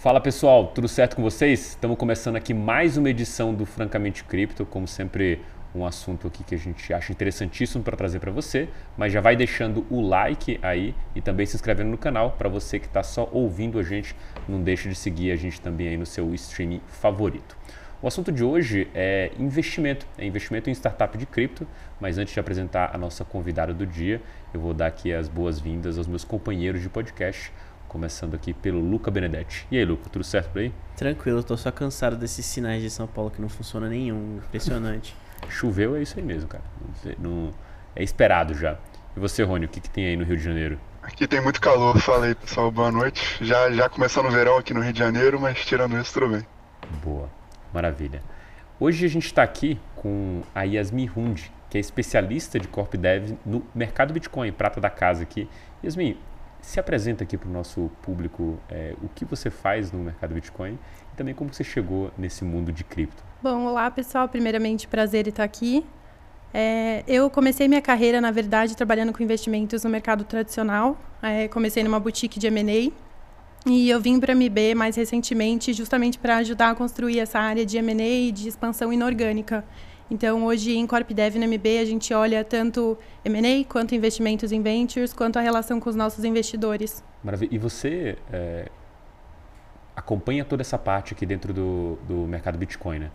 Fala pessoal, tudo certo com vocês? Estamos começando aqui mais uma edição do Francamente Cripto, como sempre um assunto aqui que a gente acha interessantíssimo para trazer para você, mas já vai deixando o like aí e também se inscrevendo no canal para você que está só ouvindo a gente, não deixe de seguir a gente também aí no seu streaming favorito. O assunto de hoje é investimento, é investimento em startup de cripto, mas antes de apresentar a nossa convidada do dia, eu vou dar aqui as boas-vindas aos meus companheiros de podcast, Começando aqui pelo Luca Benedetti. E aí, Luca, tudo certo por aí? Tranquilo, tô só cansado desses sinais de São Paulo que não funciona nenhum. Impressionante. Choveu é isso aí mesmo, cara. Não, é esperado já. E você, Rony, o que, que tem aí no Rio de Janeiro? Aqui tem muito calor, falei pessoal, boa noite. Já, já começando o verão aqui no Rio de Janeiro, mas tirando isso, tudo bem. Boa, maravilha. Hoje a gente está aqui com a Yasmin Hund, que é especialista de Corp Dev no mercado Bitcoin, prata da casa aqui. Yasmin, se apresenta aqui para o nosso público é, o que você faz no mercado Bitcoin e também como você chegou nesse mundo de cripto. Bom, olá pessoal, primeiramente prazer estar aqui. É, eu comecei minha carreira, na verdade, trabalhando com investimentos no mercado tradicional. É, comecei numa boutique de M&A e eu vim para a MB mais recentemente justamente para ajudar a construir essa área de M&A e de expansão inorgânica. Então, hoje em CorpDev na MB, a gente olha tanto M&A, quanto investimentos em ventures, quanto a relação com os nossos investidores. Maravilha. E você é, acompanha toda essa parte aqui dentro do, do mercado Bitcoin, né?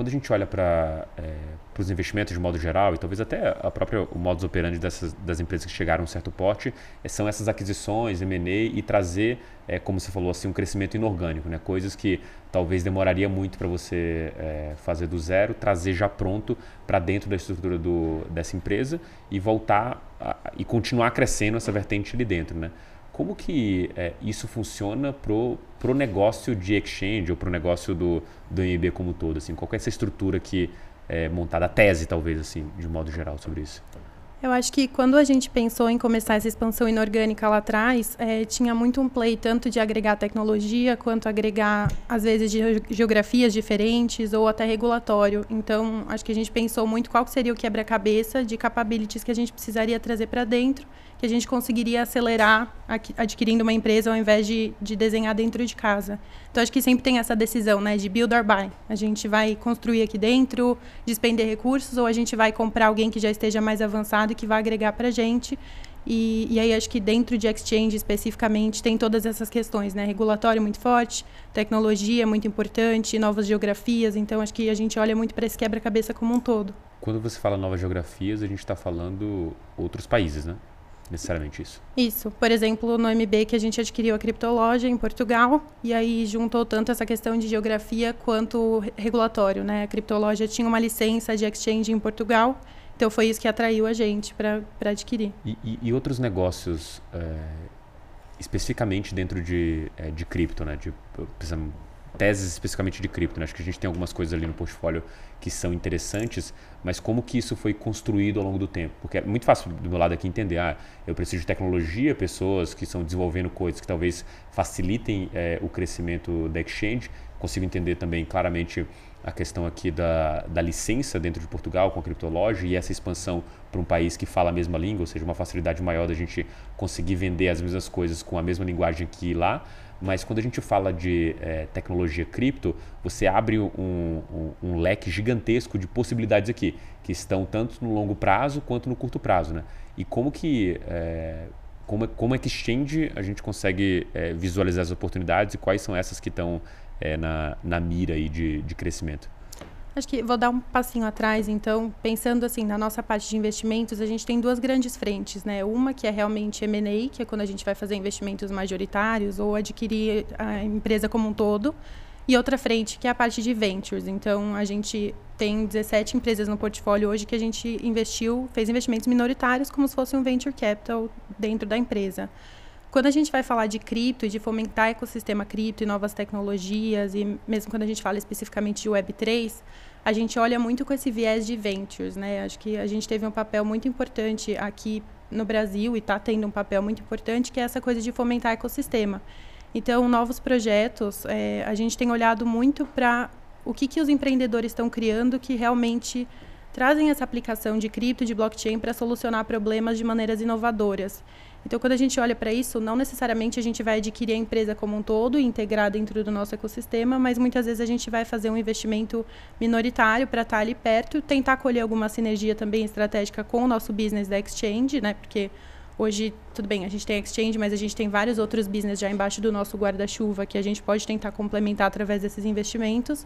Quando a gente olha para é, os investimentos de modo geral, e talvez até a própria o modus operandi dessas, das empresas que chegaram a um certo porte, é, são essas aquisições, M&A e trazer, é, como você falou assim, um crescimento inorgânico, né? coisas que talvez demoraria muito para você é, fazer do zero, trazer já pronto para dentro da estrutura do, dessa empresa e voltar a, e continuar crescendo essa vertente ali dentro, né? Como que é, isso funciona pro, pro negócio de exchange ou pro negócio do, do MB como um todo? Assim? Qual é essa estrutura que é montada, a tese talvez, assim, de modo geral sobre isso? Eu acho que quando a gente pensou em começar essa expansão inorgânica lá atrás, é, tinha muito um play tanto de agregar tecnologia quanto agregar, às vezes, geografias diferentes ou até regulatório. Então, acho que a gente pensou muito qual seria o quebra-cabeça de capabilities que a gente precisaria trazer para dentro que a gente conseguiria acelerar adquirindo uma empresa ao invés de, de desenhar dentro de casa. Então, acho que sempre tem essa decisão, né, de build or buy. A gente vai construir aqui dentro, despender recursos, ou a gente vai comprar alguém que já esteja mais avançado e que vai agregar para a gente. E, e, aí acho que dentro de exchange especificamente tem todas essas questões, né? Regulatório muito forte, tecnologia muito importante, novas geografias. Então acho que a gente olha muito para esse quebra-cabeça como um todo. Quando você fala novas geografias, a gente está falando outros países, né? Necessariamente isso. Isso. Por exemplo, no MB que a gente adquiriu a criptologia em Portugal e aí juntou tanto essa questão de geografia quanto regulatório, né? A criptologia tinha uma licença de exchange em Portugal, então foi isso que atraiu a gente para adquirir. E, e, e, outros negócios, é, especificamente dentro de, é, de cripto, né? De, teses especificamente de cripto. Né? Acho que a gente tem algumas coisas ali no portfólio que são interessantes, mas como que isso foi construído ao longo do tempo? Porque é muito fácil do meu lado aqui entender, ah, eu preciso de tecnologia, pessoas que estão desenvolvendo coisas que talvez facilitem é, o crescimento da exchange. Consigo entender também claramente a questão aqui da, da licença dentro de Portugal com a criptologia e essa expansão para um país que fala a mesma língua, ou seja, uma facilidade maior da gente conseguir vender as mesmas coisas com a mesma linguagem aqui e lá. Mas quando a gente fala de é, tecnologia cripto, você abre um, um, um, leque gigantesco de possibilidades aqui, que estão tanto no longo prazo quanto no curto prazo. Né? E como que, é, como, como é exchange a gente consegue é, visualizar as oportunidades e quais são essas que estão é, na, na mira aí de, de crescimento? Acho que vou dar um passinho atrás, então, pensando assim, na nossa parte de investimentos, a gente tem duas grandes frentes, né? Uma que é realmente M&A, que é quando a gente vai fazer investimentos majoritários ou adquirir a empresa como um todo, e outra frente que é a parte de ventures. Então, a gente tem 17 empresas no portfólio hoje que a gente investiu, fez investimentos minoritários como se fosse um venture capital dentro da empresa. Quando a gente vai falar de cripto e de fomentar ecossistema cripto e novas tecnologias, e mesmo quando a gente fala especificamente de Web3, a gente olha muito com esse viés de ventures, né? Acho que a gente teve um papel muito importante aqui no Brasil e está tendo um papel muito importante, que é essa coisa de fomentar ecossistema. Então, novos projetos, é, a gente tem olhado muito para o que, que os empreendedores estão criando que realmente trazem essa aplicação de cripto, de blockchain, para solucionar problemas de maneiras inovadoras. Então, quando a gente olha para isso, não necessariamente a gente vai adquirir a empresa como um todo e integrar dentro do nosso ecossistema, mas muitas vezes a gente vai fazer um investimento minoritário para estar tá ali perto, tentar colher alguma sinergia também estratégica com o nosso business da Exchange, né? Porque hoje, tudo bem, a gente tem Exchange, mas a gente tem vários outros business já embaixo do nosso guarda-chuva que a gente pode tentar complementar através desses investimentos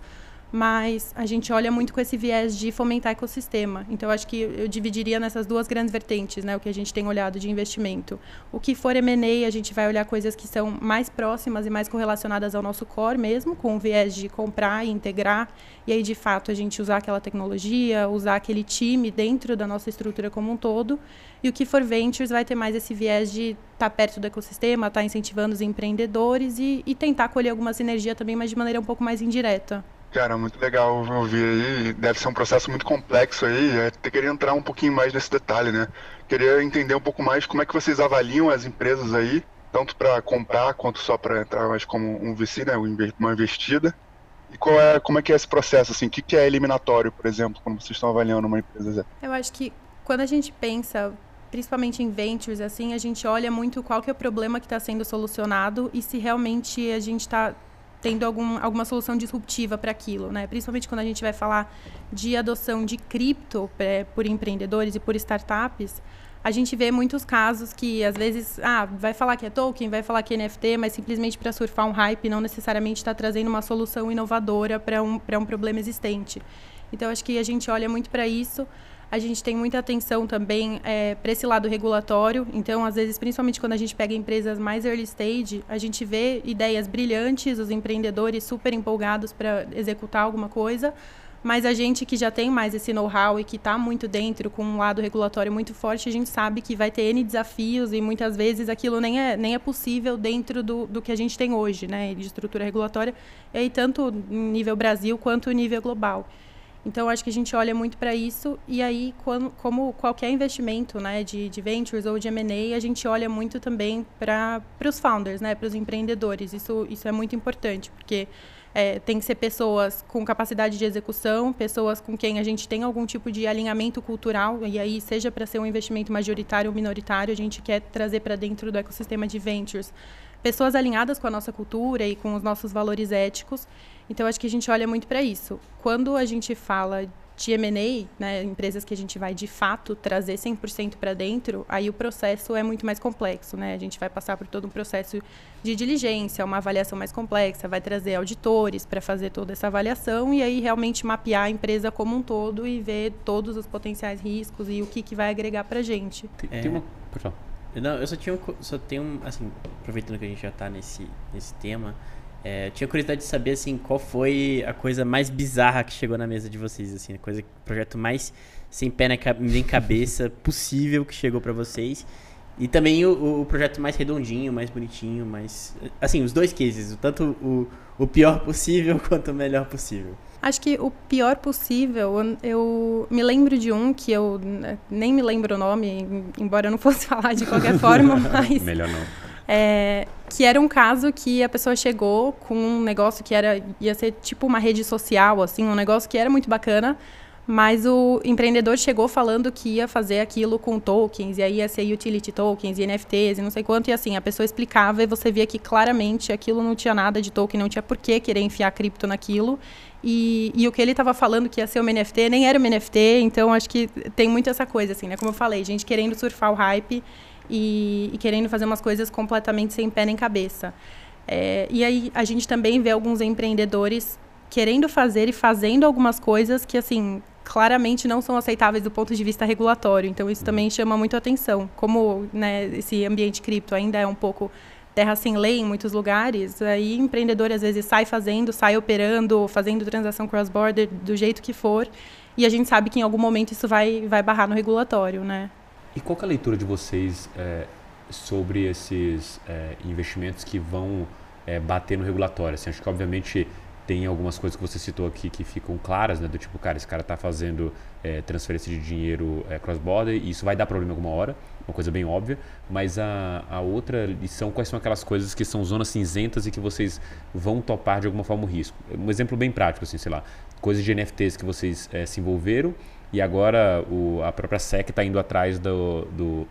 mas a gente olha muito com esse viés de fomentar ecossistema. Então, acho que eu dividiria nessas duas grandes vertentes, né, o que a gente tem olhado de investimento. O que for M&A, a gente vai olhar coisas que são mais próximas e mais correlacionadas ao nosso core mesmo, com o viés de comprar e integrar, e aí, de fato, a gente usar aquela tecnologia, usar aquele time dentro da nossa estrutura como um todo. E o que for ventures vai ter mais esse viés de estar tá perto do ecossistema, estar tá incentivando os empreendedores e, e tentar colher alguma sinergia também, mas de maneira um pouco mais indireta. Cara, muito legal ouvir aí. Deve ser um processo muito complexo aí. Eu é, queria entrar um pouquinho mais nesse detalhe, né? Queria entender um pouco mais como é que vocês avaliam as empresas aí, tanto para comprar quanto só para entrar mais como um VC, né? Uma investida. E qual é, como é que é esse processo, assim? O que, que é eliminatório, por exemplo, quando vocês estão avaliando uma empresa? Eu acho que quando a gente pensa principalmente em ventures, assim, a gente olha muito qual que é o problema que está sendo solucionado e se realmente a gente está tendo algum, alguma solução disruptiva para aquilo, né? Principalmente quando a gente vai falar de adoção de cripto é, por empreendedores e por startups, a gente vê muitos casos que às vezes, ah, vai falar que é token, vai falar que é NFT, mas simplesmente para surfar um hype, não necessariamente está trazendo uma solução inovadora para um, um problema existente. Então, acho que a gente olha muito para isso. A gente tem muita atenção também é, para esse lado regulatório. Então, às vezes, principalmente quando a gente pega empresas mais early stage, a gente vê ideias brilhantes, os empreendedores super empolgados para executar alguma coisa. Mas a gente que já tem mais esse know-how e que está muito dentro, com um lado regulatório muito forte, a gente sabe que vai ter N desafios e muitas vezes aquilo nem é, nem é possível dentro do, do que a gente tem hoje, né, de estrutura regulatória, e aí tanto nível Brasil quanto nível global. Então, acho que a gente olha muito para isso. E aí, quando, como qualquer investimento né, de, de ventures ou de M&A, a gente olha muito também para os founders, né, para os empreendedores. Isso, isso é muito importante, porque é, tem que ser pessoas com capacidade de execução, pessoas com quem a gente tem algum tipo de alinhamento cultural, e aí, seja para ser um investimento majoritário ou minoritário, a gente quer trazer para dentro do ecossistema de ventures pessoas alinhadas com a nossa cultura e com os nossos valores éticos. Então, acho que a gente olha muito para isso. Quando a gente fala de M&A, né, empresas que a gente vai de fato trazer 100% para dentro, aí o processo é muito mais complexo, né? A gente vai passar por todo um processo de diligência, uma avaliação mais complexa, vai trazer auditores para fazer toda essa avaliação e aí realmente mapear a empresa como um todo e ver todos os potenciais riscos e o que, que vai agregar para a gente. Tem, é... tem uma... Não, eu só tinha um, só tenho assim, aproveitando que a gente já está nesse, nesse tema, é, tinha curiosidade de saber assim, qual foi a coisa mais bizarra que chegou na mesa de vocês, assim, a coisa, o projeto mais sem pé nem cabeça possível que chegou para vocês. E também o, o, projeto mais redondinho, mais bonitinho, mais. Assim, os dois cases, tanto o, o pior possível quanto o melhor possível. Acho que o pior possível, eu me lembro de um que eu né, nem me lembro o nome, embora eu não fosse falar de qualquer forma, mas. Melhor não. É, que era um caso que a pessoa chegou com um negócio que era ia ser tipo uma rede social, assim, um negócio que era muito bacana, mas o empreendedor chegou falando que ia fazer aquilo com tokens, e aí ia ser utility tokens e NFTs e não sei quanto, e assim, a pessoa explicava e você via que claramente aquilo não tinha nada de token, não tinha por que querer enfiar cripto naquilo. E, e o que ele estava falando que ia ser uma NFT nem era uma NFT, então acho que tem muito essa coisa, assim, né? Como eu falei, gente querendo surfar o hype e, e querendo fazer umas coisas completamente sem pé nem cabeça. É, e aí a gente também vê alguns empreendedores querendo fazer e fazendo algumas coisas que, assim, claramente não são aceitáveis do ponto de vista regulatório. Então, isso também chama muito atenção. Como né, esse ambiente cripto ainda é um pouco terra sem lei em muitos lugares, aí empreendedor às vezes sai fazendo, sai operando, fazendo transação cross-border do jeito que for, e a gente sabe que em algum momento isso vai, vai barrar no regulatório, né? E qual é a leitura de vocês é, sobre esses é, investimentos que vão é, bater no regulatório? Assim, acho que obviamente tem algumas coisas que você citou aqui que ficam claras, né? Do tipo, cara, esse cara está fazendo é, transferência de dinheiro é, cross-border e isso vai dar problema alguma hora, uma coisa bem óbvia. Mas a, a outra lição, quais são aquelas coisas que são zonas cinzentas e que vocês vão topar de alguma forma o risco? Um exemplo bem prático, assim, sei lá, coisas de NFTs que vocês é, se envolveram e agora o, a própria SEC está indo atrás do, do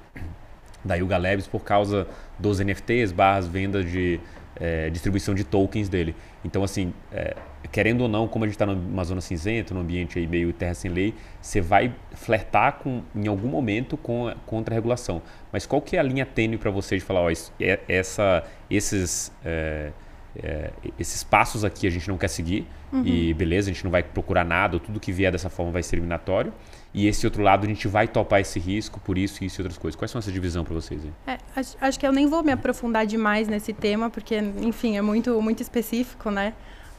da Yuga Labs por causa dos NFTs, barras venda de é, distribuição de tokens dele. Então, assim, é, querendo ou não, como a gente está numa zona cinzenta, num ambiente aí meio terra sem lei, você vai flertar com, em algum momento com, contra a regulação. Mas qual que é a linha tênue para você de falar, ó, é, essa, esses, é, é, esses passos aqui a gente não quer seguir uhum. e beleza, a gente não vai procurar nada, tudo que vier dessa forma vai ser eliminatório. E esse outro lado a gente vai topar esse risco por isso, isso e outras coisas. Quais são essa divisão para vocês? É, acho, acho que eu nem vou me aprofundar demais nesse tema, porque, enfim, é muito, muito específico, né?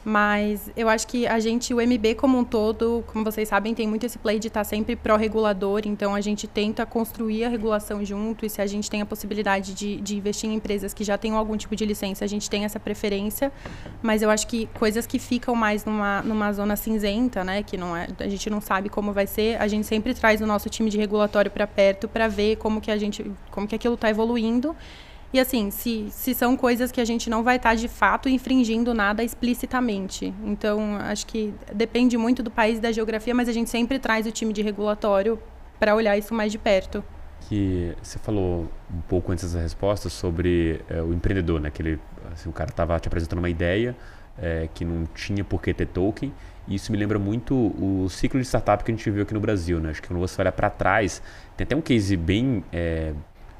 Mas eu acho que a gente, o MB como um todo, como vocês sabem, tem muito esse play de estar sempre pró-regulador, então a gente tenta construir a regulação junto, e se a gente tem a possibilidade de, de investir em empresas que já tenham algum tipo de licença, a gente tem essa preferência, mas eu acho que coisas que ficam mais numa, numa zona cinzenta, né, que não é, a gente não sabe como vai ser, a gente sempre traz o nosso time de regulatório para perto para ver como que a gente, como que aquilo está evoluindo e assim, se, se são coisas que a gente não vai estar tá, de fato infringindo nada explicitamente. Então, acho que depende muito do país e da geografia, mas a gente sempre traz o time de regulatório para olhar isso mais de perto. Que você falou um pouco antes da resposta sobre é, o empreendedor, né? Que ele, assim, o cara estava te apresentando uma ideia é, que não tinha por que ter token. E isso me lembra muito o ciclo de startup que a gente viu aqui no Brasil, né? Acho que quando você olha para trás, tem até um case bem é,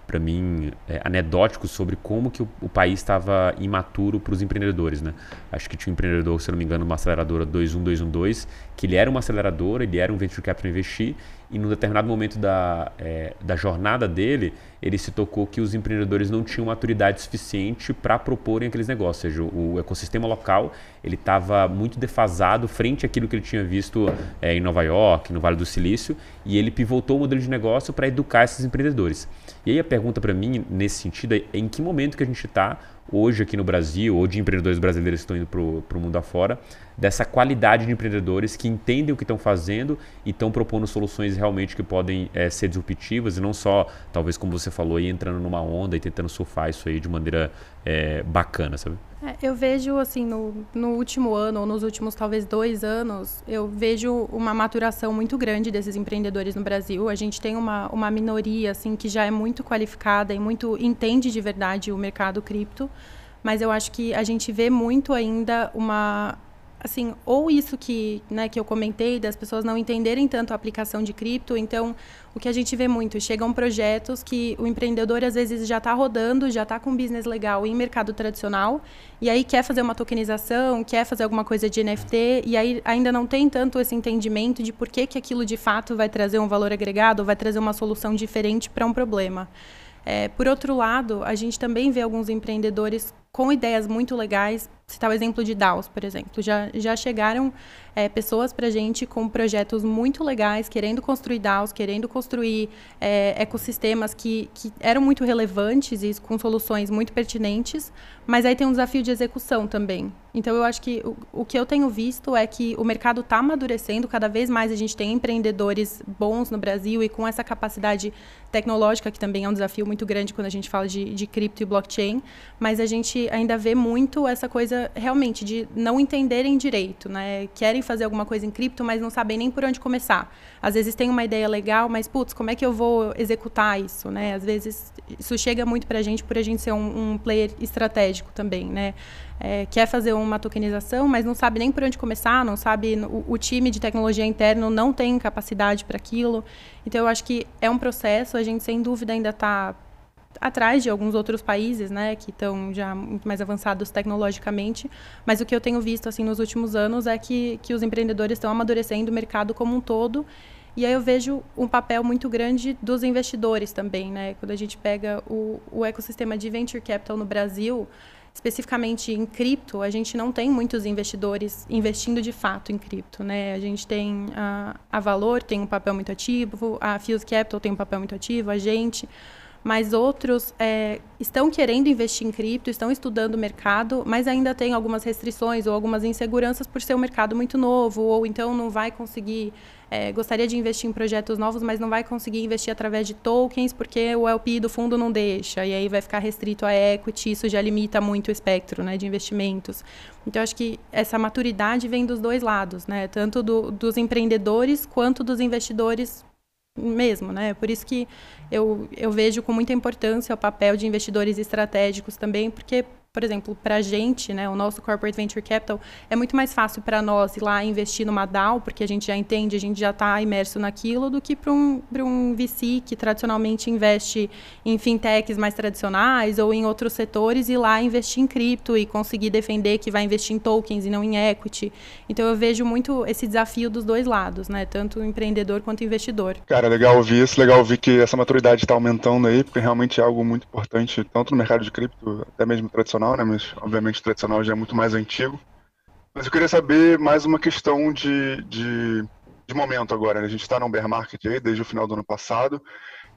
para mim, é, anedóticos sobre como que o, o país estava imaturo para os empreendedores. Né? Acho que tinha um empreendedor, se não me engano, uma aceleradora 21212, que ele era uma aceleradora, ele era um venture capital investir, e num determinado momento da, é, da jornada dele, ele se tocou que os empreendedores não tinham maturidade suficiente para proporem aqueles negócios. Ou seja, o, ecossistema local ele estava muito defasado frente àquilo que ele tinha visto é, em Nova York, no Vale do Silício, e ele pivotou o modelo de negócio para educar esses empreendedores. E aí a pergunta para mim, nesse sentido, é em que momento que a gente está hoje aqui no Brasil, ou de empreendedores brasileiros que estão indo para o mundo afora, dessa qualidade de empreendedores que entendem o que estão fazendo e estão propondo soluções realmente que podem é, ser disruptivas e não só, talvez como você falou, aí, entrando numa onda e tentando surfar isso aí de maneira é, bacana, sabe? É, eu vejo, assim, no, no último ano, ou nos últimos talvez dois anos, eu vejo uma maturação muito grande desses empreendedores no Brasil. A gente tem uma, uma minoria, assim, que já é muito qualificada e muito entende de verdade o mercado cripto, mas eu acho que a gente vê muito ainda uma assim, ou isso que, né, que eu comentei, das pessoas não entenderem tanto a aplicação de cripto, então o que a gente vê muito, chegam projetos que o empreendedor às vezes já está rodando, já está com um business legal em mercado tradicional, e aí quer fazer uma tokenização, quer fazer alguma coisa de NFT, e aí ainda não tem tanto esse entendimento de por que, que aquilo de fato vai trazer um valor agregado, vai trazer uma solução diferente para um problema. É, por outro lado, a gente também vê alguns empreendedores com ideias muito legais. Citar o exemplo de DAOs, por exemplo. Já, já chegaram é, pessoas para a gente com projetos muito legais, querendo construir DAOs, querendo construir é, ecossistemas que, que eram muito relevantes e com soluções muito pertinentes, mas aí tem um desafio de execução também. Então, eu acho que o, o que eu tenho visto é que o mercado está amadurecendo, cada vez mais a gente tem empreendedores bons no Brasil e com essa capacidade tecnológica, que também é um desafio muito grande quando a gente fala de, de cripto e blockchain, mas a gente ainda vê muito essa coisa realmente de não entenderem direito, né? Querem fazer alguma coisa em cripto, mas não sabem nem por onde começar. Às vezes tem uma ideia legal, mas putz, como é que eu vou executar isso, né? Às vezes isso chega muito para a gente por a gente ser um, um player estratégico também, né? É, quer fazer uma tokenização, mas não sabe nem por onde começar, não sabe o, o time de tecnologia interno não tem capacidade para aquilo. Então eu acho que é um processo. A gente sem dúvida ainda está atrás de alguns outros países, né, que estão já muito mais avançados tecnologicamente, mas o que eu tenho visto assim nos últimos anos é que, que os empreendedores estão amadurecendo o mercado como um todo. E aí eu vejo um papel muito grande dos investidores também, né? Quando a gente pega o, o ecossistema de venture capital no Brasil, especificamente em cripto, a gente não tem muitos investidores investindo de fato em cripto, né? A gente tem a, a Valor tem um papel muito ativo, a Fuse Capital tem um papel muito ativo, a gente mas outros é, estão querendo investir em cripto, estão estudando o mercado, mas ainda tem algumas restrições ou algumas inseguranças por ser um mercado muito novo, ou então não vai conseguir, é, gostaria de investir em projetos novos, mas não vai conseguir investir através de tokens, porque o LP do fundo não deixa, e aí vai ficar restrito a equity, isso já limita muito o espectro né, de investimentos. Então, acho que essa maturidade vem dos dois lados, né, tanto do, dos empreendedores quanto dos investidores mesmo, né? Por isso que eu, eu vejo com muita importância o papel de investidores estratégicos também, porque por exemplo, para a gente, né, o nosso Corporate Venture Capital, é muito mais fácil para nós ir lá investir numa DAO, porque a gente já entende, a gente já está imerso naquilo, do que para um, um VC que tradicionalmente investe em fintechs mais tradicionais ou em outros setores e lá investir em cripto e conseguir defender que vai investir em tokens e não em equity. Então eu vejo muito esse desafio dos dois lados, né, tanto empreendedor quanto investidor. Cara, legal ouvir isso, legal ouvir que essa maturidade está aumentando aí, porque realmente é algo muito importante, tanto no mercado de cripto, até mesmo tradicional tradicional, né? Mas obviamente tradicional já é muito mais antigo. Mas eu queria saber mais uma questão de, de, de momento agora. Né? A gente está no bear market aí desde o final do ano passado.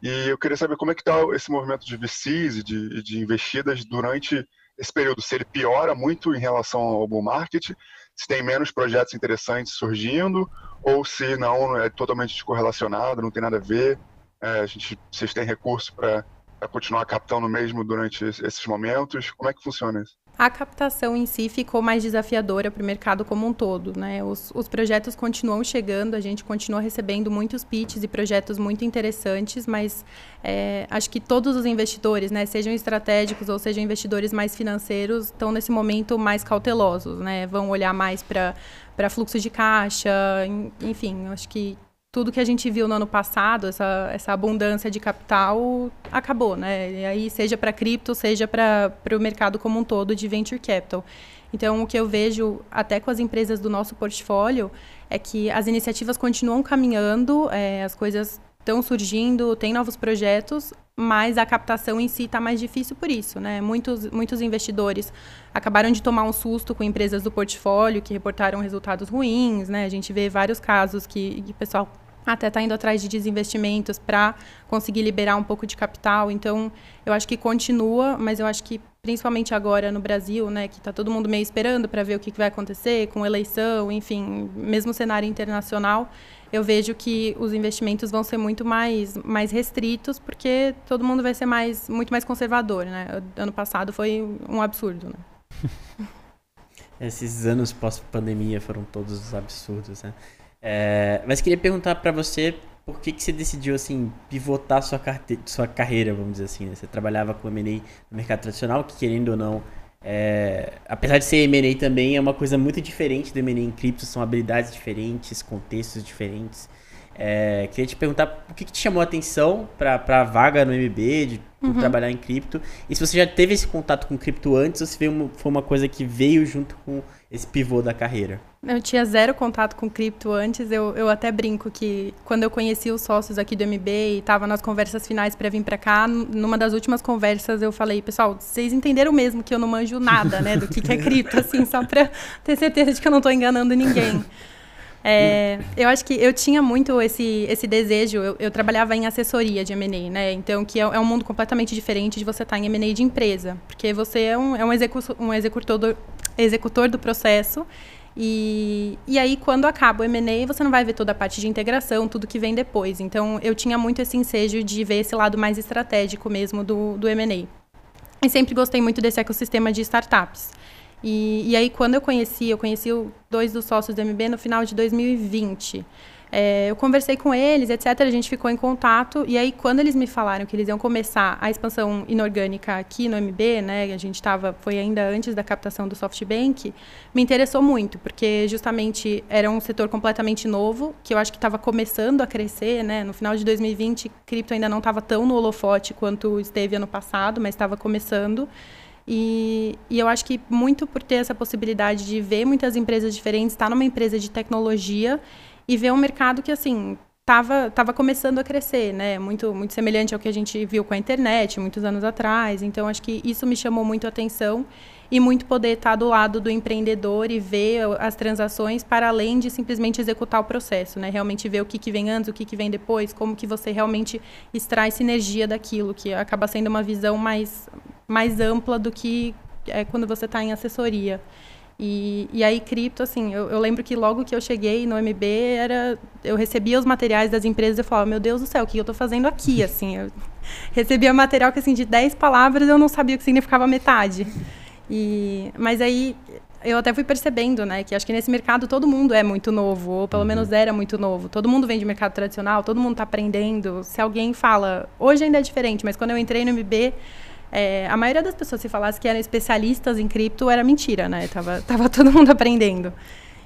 E eu queria saber como é que está esse movimento de VCs e de, de investidas durante esse período. Se ele piora muito em relação ao bull market, se tem menos projetos interessantes surgindo, ou se não, é totalmente descorrelacionado, não tem nada a ver. É, a gente, vocês têm recurso para a continuar captando mesmo durante esses momentos? Como é que funciona isso? A captação em si ficou mais desafiadora para o mercado como um todo. Né? Os, os, projetos continuam chegando, a gente continua recebendo muitos pitches e projetos muito interessantes, mas é, acho que todos os investidores, né, sejam estratégicos ou sejam investidores mais financeiros, estão nesse momento mais cautelosos, né? vão olhar mais para fluxo de caixa, enfim, acho que tudo que a gente viu no ano passado, essa, essa abundância de capital, acabou, né? E aí, seja para cripto, seja para o mercado como um todo de venture capital. Então, o que eu vejo até com as empresas do nosso portfólio é que as iniciativas continuam caminhando, é, as coisas estão surgindo, tem novos projetos, mas a captação em si está mais difícil por isso, né? Muitos, muitos investidores acabaram de tomar um susto com empresas do portfólio que reportaram resultados ruins, né? A gente vê vários casos que, que o pessoal até está indo atrás de desinvestimentos para conseguir liberar um pouco de capital. Então, eu acho que continua, mas eu acho que principalmente agora no Brasil, né, que está todo mundo meio esperando para ver o que, que vai acontecer com eleição, enfim, mesmo cenário internacional, eu vejo que os investimentos vão ser muito mais, mais restritos, porque todo mundo vai ser mais, muito mais conservador, né? Ano passado foi um absurdo, né? Esses anos pós-pandemia foram todos absurdos, né? É, mas queria perguntar para você por que, que você decidiu assim pivotar sua, carte... sua carreira, vamos dizer assim. Né? Você trabalhava com M&A no mercado tradicional, que querendo ou não, é... apesar de ser M&A também, é uma coisa muito diferente do M&A em cripto, são habilidades diferentes, contextos diferentes. É, queria te perguntar o que, que te chamou a atenção para a vaga no MB, de uhum. trabalhar em cripto. E se você já teve esse contato com cripto antes ou se foi uma coisa que veio junto com esse pivô da carreira? Eu tinha zero contato com cripto antes. Eu, eu até brinco que quando eu conheci os sócios aqui do MB e estava nas conversas finais para vir para cá, numa das últimas conversas eu falei, pessoal, vocês entenderam mesmo que eu não manjo nada, né, do que, que é cripto, assim, só para ter certeza de que eu não estou enganando ninguém. É, eu acho que eu tinha muito esse, esse desejo. Eu, eu trabalhava em assessoria de M&A, né? Então, que é, é, um mundo completamente diferente de você estar em M&A de empresa. Porque você é um, é um, execu um executor, do, executor do processo. E, e aí, quando acaba o M&A, você não vai ver toda a parte de integração, tudo que vem depois. Então, eu tinha muito esse ensejo de ver esse lado mais estratégico mesmo do, do M&A. E sempre gostei muito desse ecossistema de startups. E, e aí, quando eu conheci, eu conheci dois dos sócios do MB no final de 2020. É, eu conversei com eles, etc. A gente ficou em contato. E aí, quando eles me falaram que eles iam começar a expansão inorgânica aqui no MB, né? A gente estava, foi ainda antes da captação do SoftBank, me interessou muito, porque justamente era um setor completamente novo, que eu acho que estava começando a crescer, né? No final de 2020, cripto ainda não estava tão no holofote quanto esteve ano passado, mas estava começando. E, e, eu acho que muito por ter essa possibilidade de ver muitas empresas diferentes, estar tá numa empresa de tecnologia e ver um mercado que, assim, estava tava começando a crescer, né? Muito, muito semelhante ao que a gente viu com a internet muitos anos atrás. Então, acho que isso me chamou muito a atenção e muito poder estar do lado do empreendedor e ver as transações para além de simplesmente executar o processo, né? Realmente ver o que, que vem antes, o que, que vem depois, como que você realmente extrai sinergia daquilo, que acaba sendo uma visão mais, mais ampla do que é quando você está em assessoria. E, e aí, cripto, assim, eu, eu, lembro que logo que eu cheguei no MB, era, eu recebia os materiais das empresas e eu falava, meu Deus do céu, o que eu estou fazendo aqui, assim? Eu recebia material que, assim, de 10 palavras eu não sabia o que significava metade. E, mas aí, eu até fui percebendo, né, que acho que nesse mercado todo mundo é muito novo, ou pelo uhum. menos era muito novo. Todo mundo vem de mercado tradicional, todo mundo está aprendendo. Se alguém fala, hoje ainda é diferente, mas quando eu entrei no MB, é, a maioria das pessoas se falasse que eram especialistas em cripto era mentira, né? Tava, tava todo mundo aprendendo.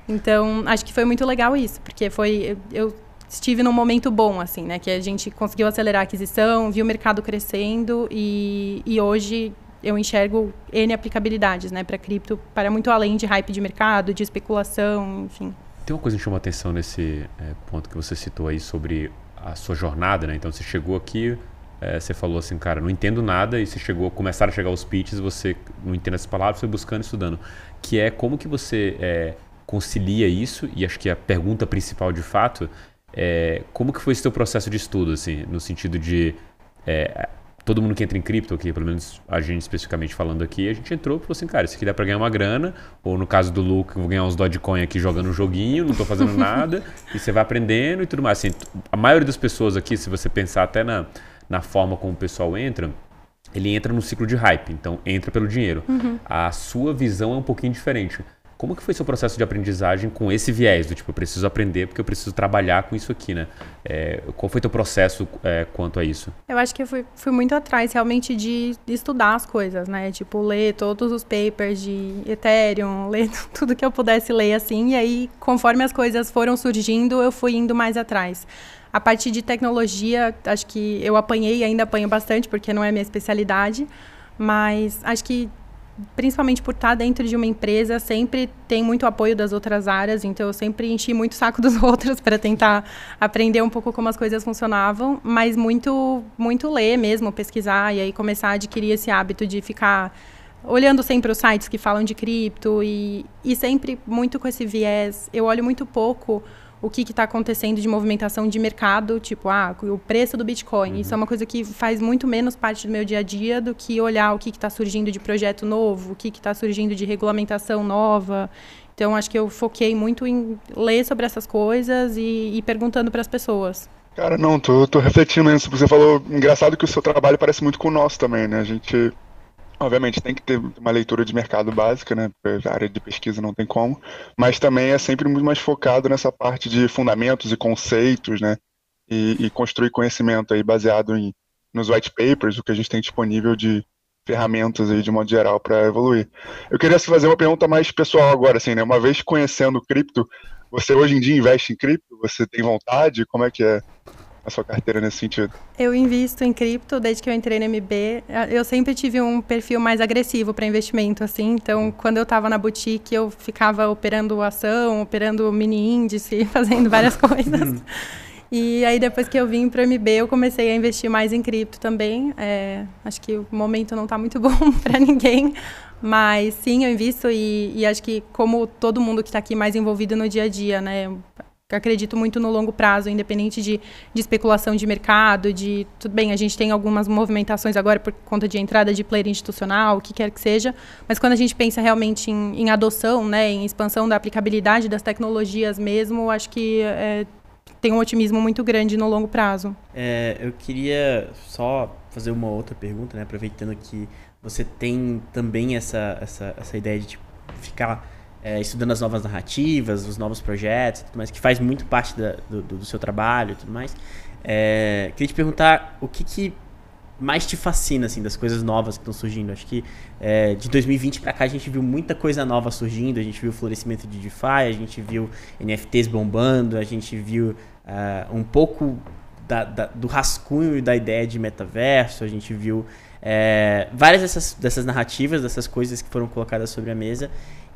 Então, acho que foi muito legal isso, porque foi eu estive num momento bom, assim, né? Que a gente conseguiu acelerar a aquisição, viu o mercado crescendo e, e hoje eu enxergo N aplicabilidades, né, para cripto, para muito além de hype de mercado, de especulação, enfim. Tem uma coisa que chama atenção nesse é, ponto que você citou aí sobre a sua jornada, né? Então você chegou aqui, é, você falou assim, cara, não entendo nada, e você chegou, começaram a chegar os pitches, você não entende as palavras, foi buscando, estudando. Que é como que você é, concilia isso, e acho que a pergunta principal de fato é como que foi esse teu processo de estudo, assim, no sentido de é, todo mundo que entra em cripto aqui, pelo menos a gente especificamente falando aqui, a gente entrou e falou assim, cara, isso aqui dá pra ganhar uma grana, ou no caso do Luke, vou ganhar uns Dogecoin aqui jogando um joguinho, não tô fazendo nada, e você vai aprendendo e tudo mais. Assim, a maioria das pessoas aqui, se você pensar até na, na forma como o pessoal entra, ele entra no ciclo de hype, então entra pelo dinheiro. Uhum. A sua visão é um pouquinho diferente. Como que foi seu processo de aprendizagem com esse viés do tipo, eu preciso aprender porque eu preciso trabalhar com isso aqui, né? É, qual foi teu processo é, quanto a isso? Eu acho que eu fui, fui muito atrás realmente de estudar as coisas, né? Tipo, ler todos os papers de Ethereum, ler tudo que eu pudesse ler assim, e aí, conforme as coisas foram surgindo, eu fui indo mais atrás. A parte de tecnologia, acho que eu apanhei e ainda apanho bastante, porque não é minha especialidade, mas acho que principalmente por estar dentro de uma empresa, sempre tem muito apoio das outras áreas, então eu sempre enchi muito o saco dos outros para tentar aprender um pouco como as coisas funcionavam, mas muito muito ler mesmo, pesquisar e aí começar a adquirir esse hábito de ficar olhando sempre os sites que falam de cripto e, e sempre muito com esse viés. Eu olho muito pouco o que está acontecendo de movimentação de mercado, tipo, ah, o preço do Bitcoin. Uhum. Isso é uma coisa que faz muito menos parte do meu dia a dia do que olhar o que está surgindo de projeto novo, o que está surgindo de regulamentação nova. Então, acho que eu foquei muito em ler sobre essas coisas e, e perguntando para as pessoas. Cara, não, tô, tô refletindo nisso. Você falou, engraçado que o seu trabalho parece muito com o nosso também, né? A gente Obviamente tem que ter uma leitura de mercado básica, né? A área de pesquisa não tem como, mas também é sempre muito mais focado nessa parte de fundamentos e conceitos, né? E, e construir conhecimento aí baseado em nos white papers, o que a gente tem disponível de ferramentas aí de modo geral para evoluir. Eu queria fazer uma pergunta mais pessoal agora, assim, né? Uma vez conhecendo cripto, você hoje em dia investe em cripto? Você tem vontade? Como é que é? A sua carteira nesse sentido? Eu invisto em cripto desde que eu entrei no MB. Eu sempre tive um perfil mais agressivo para investimento, assim. Então, quando eu estava na boutique, eu ficava operando ação, operando mini índice, fazendo várias coisas. E aí, depois que eu vim para o MB, eu comecei a investir mais em cripto também. É, acho que o momento não está muito bom para ninguém, mas sim, eu invisto e, e, acho que como todo mundo que está aqui mais envolvido no dia a dia, né? Acredito muito no longo prazo, independente de, de especulação de mercado, de tudo bem, a gente tem algumas movimentações agora por conta de entrada de player institucional, o que quer que seja, mas quando a gente pensa realmente em, em adoção, né, em expansão da aplicabilidade das tecnologias mesmo, acho que é, tem um otimismo muito grande no longo prazo. É, eu queria só fazer uma outra pergunta, né, aproveitando que você tem também essa, essa, essa ideia de tipo, ficar é, estudando as novas narrativas, os novos projetos, tudo mais, que faz muito parte da, do, do, seu trabalho e tudo mais. É, queria te perguntar o que, que mais te fascina assim das coisas novas que estão surgindo. Acho que é, de 2020 para cá a gente viu muita coisa nova surgindo. A gente viu o florescimento de DeFi, a gente viu NFTs bombando, a gente viu uh, um pouco da, da, do rascunho e da ideia de metaverso. A gente viu é, várias dessas, dessas narrativas, dessas coisas que foram colocadas sobre a mesa.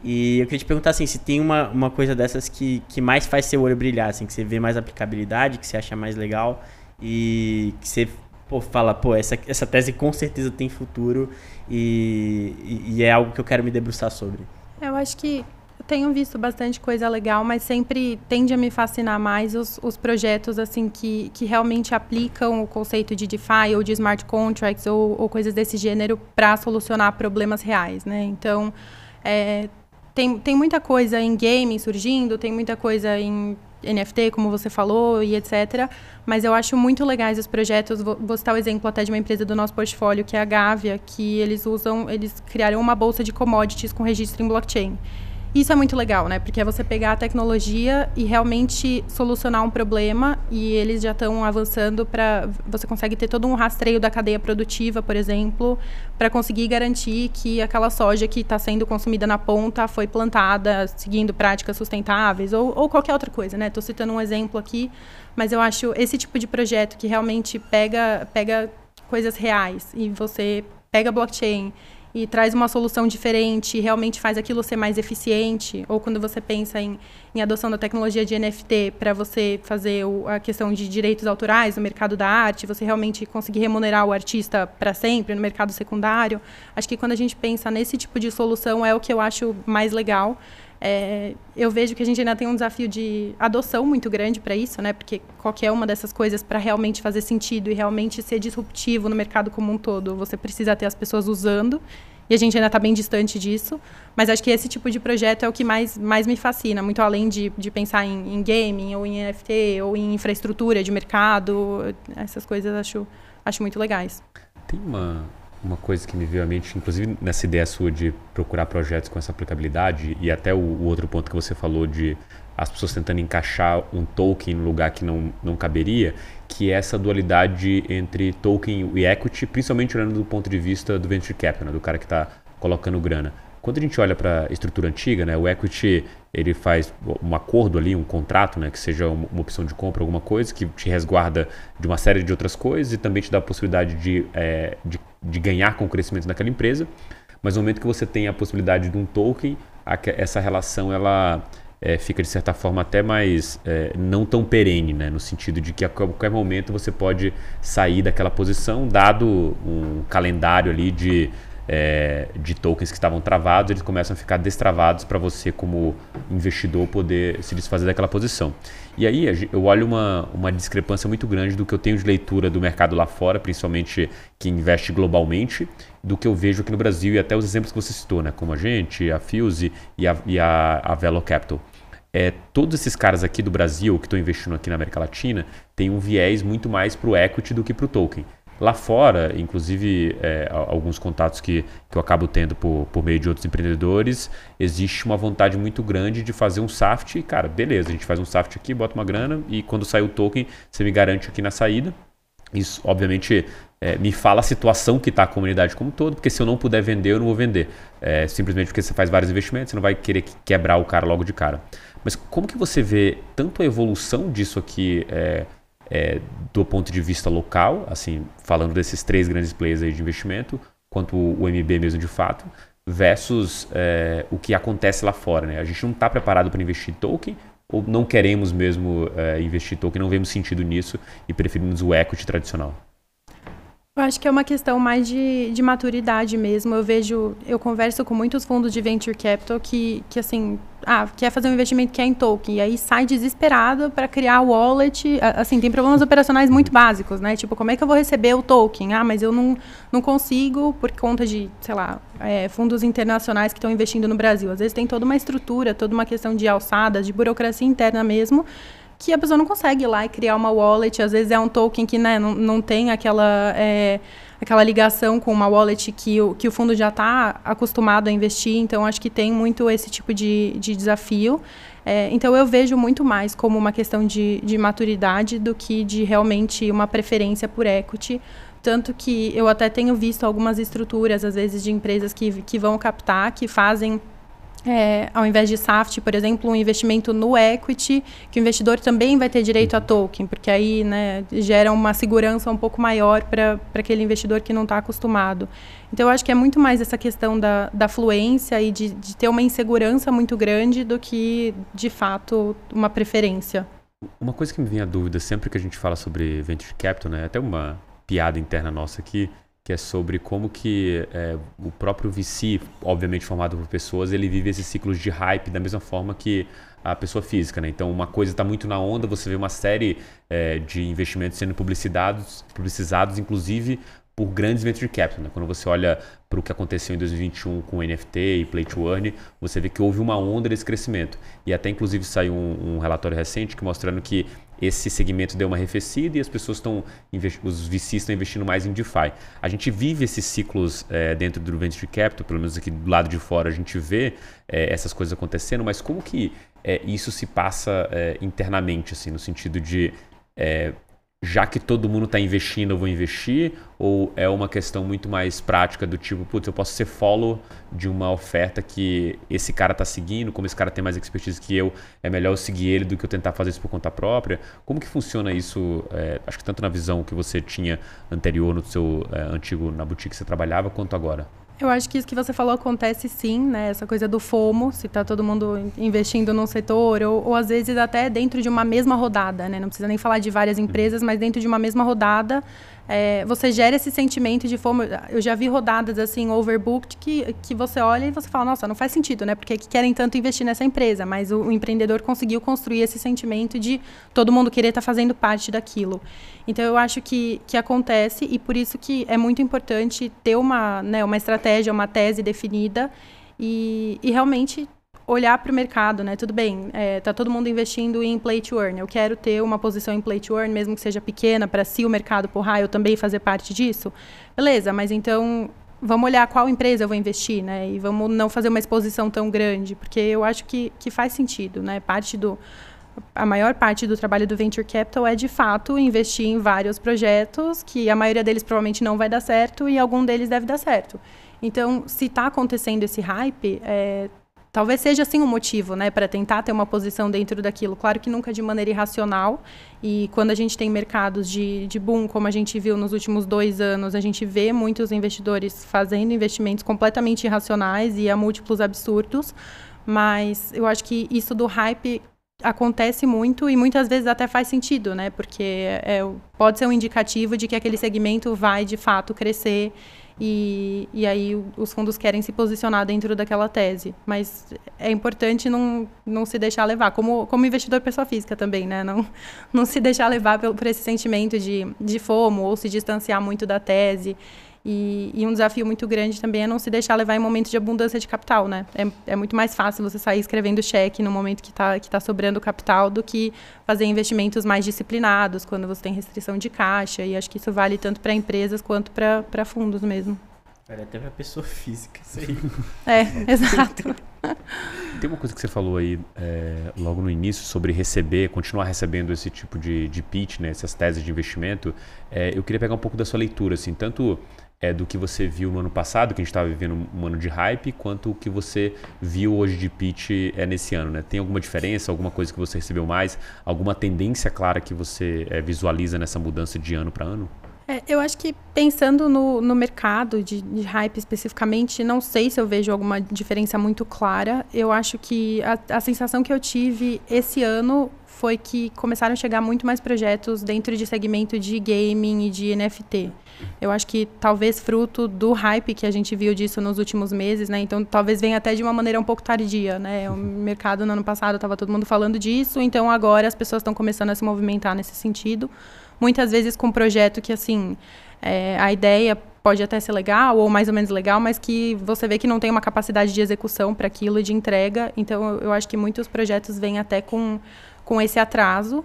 E eu queria te perguntar assim, se tem uma, uma coisa dessas que, que mais faz seu olho brilhar, assim, que você vê mais aplicabilidade, que você acha mais legal e que você pô, fala, pô, essa, essa tese com certeza tem futuro e, e, e é algo que eu quero me debruçar sobre. Eu acho que eu tenho visto bastante coisa legal, mas sempre tende a me fascinar mais os, os projetos assim que, que realmente aplicam o conceito de DeFi ou de smart contracts ou, ou coisas desse gênero para solucionar problemas reais, né? Então, é, tem, tem muita coisa em gaming surgindo, tem muita coisa em NFT, como você falou, e etc. Mas eu acho muito legais os projetos. Vou, vou citar o exemplo até de uma empresa do nosso portfólio, que é a Gávea, que eles usam, eles criaram uma bolsa de commodities com registro em blockchain. Isso é muito legal, né? Porque é você pegar a tecnologia e realmente solucionar um problema e eles já estão avançando para você consegue ter todo um rastreio da cadeia produtiva, por exemplo, para conseguir garantir que aquela soja que está sendo consumida na ponta foi plantada seguindo práticas sustentáveis ou, ou qualquer outra coisa, né? Estou citando um exemplo aqui, mas eu acho esse tipo de projeto que realmente pega pega coisas reais e você pega blockchain e traz uma solução diferente, realmente faz aquilo ser mais eficiente, ou quando você pensa em, em adoção da tecnologia de NFT para você fazer o, a questão de direitos autorais no mercado da arte, você realmente conseguir remunerar o artista para sempre no mercado secundário. Acho que quando a gente pensa nesse tipo de solução é o que eu acho mais legal. É, eu vejo que a gente ainda tem um desafio de adoção muito grande para isso, né? Porque qualquer uma dessas coisas, para realmente fazer sentido e realmente ser disruptivo no mercado como um todo, você precisa ter as pessoas usando. E a gente ainda está bem distante disso. Mas acho que esse tipo de projeto é o que mais, mais me fascina, muito além de, de pensar em, em gaming, ou em NFT, ou em infraestrutura de mercado. Essas coisas acho, acho muito legais. Tem uma, uma coisa que me veio à mente, inclusive nessa ideia sua de procurar projetos com essa aplicabilidade, e até o, o outro ponto que você falou de as pessoas tentando encaixar um token no lugar que não, não caberia, que é essa dualidade entre token e equity, principalmente olhando do ponto de vista do venture capital, né, do cara que está colocando grana. Quando a gente olha para a estrutura antiga, né, o equity ele faz um acordo ali, um contrato, né, que seja uma, opção de compra, alguma coisa que te resguarda de uma série de outras coisas e também te dá a possibilidade de, é, de, de ganhar com o crescimento daquela empresa. Mas no momento que você tem a possibilidade de um token, a, essa relação ela é, fica de certa forma até mais é, não tão perene, né? no sentido de que a qualquer momento você pode sair daquela posição, dado um calendário ali de é, de tokens que estavam travados, eles começam a ficar destravados para você, como investidor, poder se desfazer daquela posição. E aí eu olho uma, uma discrepância muito grande do que eu tenho de leitura do mercado lá fora, principalmente que investe globalmente, do que eu vejo aqui no Brasil e até os exemplos que você citou, né, como a gente, a Fuse e a, e a, a Velo Capital. É, todos esses caras aqui do Brasil que estão investindo aqui na América Latina têm um viés muito mais para o equity do que para o token. Lá fora, inclusive é, alguns contatos que, que eu acabo tendo por, por meio de outros empreendedores, existe uma vontade muito grande de fazer um SAFT. E, cara, beleza, a gente faz um SAFT aqui, bota uma grana e quando sair o token, você me garante aqui na saída. Isso, obviamente, é, me fala a situação que está a comunidade como todo, porque se eu não puder vender, eu não vou vender. É, simplesmente porque você faz vários investimentos, você não vai querer quebrar o cara logo de cara. Mas como que você vê tanto a evolução disso aqui é, é, do ponto de vista local, assim, falando desses três grandes players de investimento, quanto o MB mesmo de fato, versus é, o que acontece lá fora. Né? A gente não está preparado para investir token ou não queremos mesmo é, investir token, não vemos sentido nisso e preferimos o equity tradicional. Eu acho que é uma questão mais de, de maturidade mesmo. Eu vejo, eu converso com muitos fundos de venture capital que, que assim, ah, quer fazer um investimento que é em token, e aí sai desesperado para criar wallet. Assim, tem problemas operacionais muito básicos, né? Tipo, como é que eu vou receber o token? Ah, mas eu não, não consigo por conta de, sei lá, é, fundos internacionais que estão investindo no Brasil. Às vezes tem toda uma estrutura, toda uma questão de alçadas, de burocracia interna mesmo que a pessoa não consegue ir lá e criar uma wallet. Às vezes é um token que né, não, não tem aquela, é, aquela ligação com uma wallet que o, que o fundo já está acostumado a investir. Então, acho que tem muito esse tipo de, de desafio. É, então, eu vejo muito mais como uma questão de, de maturidade do que de realmente uma preferência por equity. Tanto que eu até tenho visto algumas estruturas, às vezes, de empresas que, que vão captar, que fazem é, ao invés de SAFT, por exemplo, um investimento no equity, que o investidor também vai ter direito a token, porque aí né, gera uma segurança um pouco maior para aquele investidor que não está acostumado. Então, eu acho que é muito mais essa questão da, da fluência e de, de ter uma insegurança muito grande do que, de fato, uma preferência. Uma coisa que me vem a dúvida sempre que a gente fala sobre venture capital, né, até uma piada interna nossa aqui, que é sobre como que é, o próprio VC, obviamente formado por pessoas, ele vive esses ciclos de hype da mesma forma que a pessoa física, né? Então, uma coisa está muito na onda, você vê uma série é, de investimentos sendo publicizados, publicizados, inclusive por grandes venture capital. Né? Quando você olha para o que aconteceu em 2021 com o NFT e Play to Earn, você vê que houve uma onda desse crescimento. E até inclusive saiu um, um relatório recente que mostrando que esse segmento deu uma arrefecida e as pessoas estão, os VCs estão investindo mais em DeFi. A gente vive esses ciclos é, dentro do Venture Capital, pelo menos aqui do lado de fora a gente vê é, essas coisas acontecendo, mas como que é, isso se passa internamente, assim, no sentido de já que todo mundo está investindo, eu vou investir? Ou é uma questão muito mais prática do tipo, putz, eu posso ser follow de uma oferta que esse cara está seguindo, como esse cara tem mais expertise que eu, é melhor eu seguir ele do que eu tentar fazer isso por conta própria? Como que funciona isso, é, acho que tanto na visão que você tinha anterior no seu é, antigo, na boutique que você trabalhava, quanto agora? Eu acho que isso que você falou acontece sim, né? Essa coisa do FOMO, se está todo mundo investindo num setor, ou, ou, às vezes até dentro de uma mesma rodada, né? Não precisa nem falar de várias empresas, mas dentro de uma mesma rodada, é, você gera esse sentimento de fome. Eu já vi rodadas assim, overbooked, que, que você olha e você fala, nossa, não faz sentido, né? Porque que querem tanto investir nessa empresa. Mas o, o, empreendedor conseguiu construir esse sentimento de todo mundo querer estar tá fazendo parte daquilo. Então eu acho que, que acontece e por isso que é muito importante ter uma, né, uma estratégia, uma tese definida e, e realmente olhar para o mercado, né? Tudo bem, é, tá todo mundo investindo em play to earn. Eu quero ter uma posição em play to earn, mesmo que seja pequena, para se o mercado porrar, eu também fazer parte disso. Beleza, mas então vamos olhar qual empresa eu vou investir, né? E vamos não fazer uma exposição tão grande, porque eu acho que, que faz sentido, né? Parte do a maior parte do trabalho do venture capital é de fato investir em vários projetos que a maioria deles provavelmente não vai dar certo e algum deles deve dar certo. Então, se está acontecendo esse hype, é, Talvez seja assim um motivo, né, para tentar ter uma posição dentro daquilo. Claro que nunca de maneira irracional. E quando a gente tem mercados de, de boom, como a gente viu nos últimos dois anos, a gente vê muitos investidores fazendo investimentos completamente irracionais e a múltiplos absurdos. Mas eu acho que isso do hype acontece muito e muitas vezes até faz sentido, né? Porque é, pode ser um indicativo de que aquele segmento vai de fato crescer e, e aí os fundos querem se posicionar dentro daquela tese. Mas é importante não, não se deixar levar, como, como investidor pessoa física também, né? Não, não se deixar levar por, por esse sentimento de, de fomo ou se distanciar muito da tese. E, e, um desafio muito grande também é não se deixar levar em momentos de abundância de capital, né? É, é muito mais fácil você sair escrevendo cheque no momento que está que tá sobrando capital do que fazer investimentos mais disciplinados, quando você tem restrição de caixa. E acho que isso vale tanto para empresas quanto para fundos mesmo. Vale até para pessoa física, isso aí. É, exato. Tem uma coisa que você falou aí é, logo no início sobre receber, continuar recebendo esse tipo de, de pitch, né, essas teses de investimento. É, eu queria pegar um pouco da sua leitura, assim, tanto é, do que você viu no ano passado, que a gente estava vivendo um ano de hype, quanto o que você viu hoje de pitch é, nesse ano. Né? Tem alguma diferença, alguma coisa que você recebeu mais, alguma tendência clara que você é, visualiza nessa mudança de ano para ano? É, eu acho que pensando no, no mercado de, de, hype especificamente, não sei se eu vejo alguma diferença muito clara. Eu acho que a, a sensação que eu tive esse ano foi que começaram a chegar muito mais projetos dentro de segmento de gaming e de NFT. Eu acho que talvez fruto do hype que a gente viu disso nos últimos meses, né? Então talvez venha até de uma maneira um pouco tardia, né? O mercado no ano passado estava todo mundo falando disso, então agora as pessoas estão começando a se movimentar nesse sentido. Muitas vezes com um projeto que assim é, a ideia pode até ser legal ou mais ou menos legal, mas que você vê que não tem uma capacidade de execução para aquilo de entrega. Então eu, eu acho que muitos projetos vêm até com com esse atraso.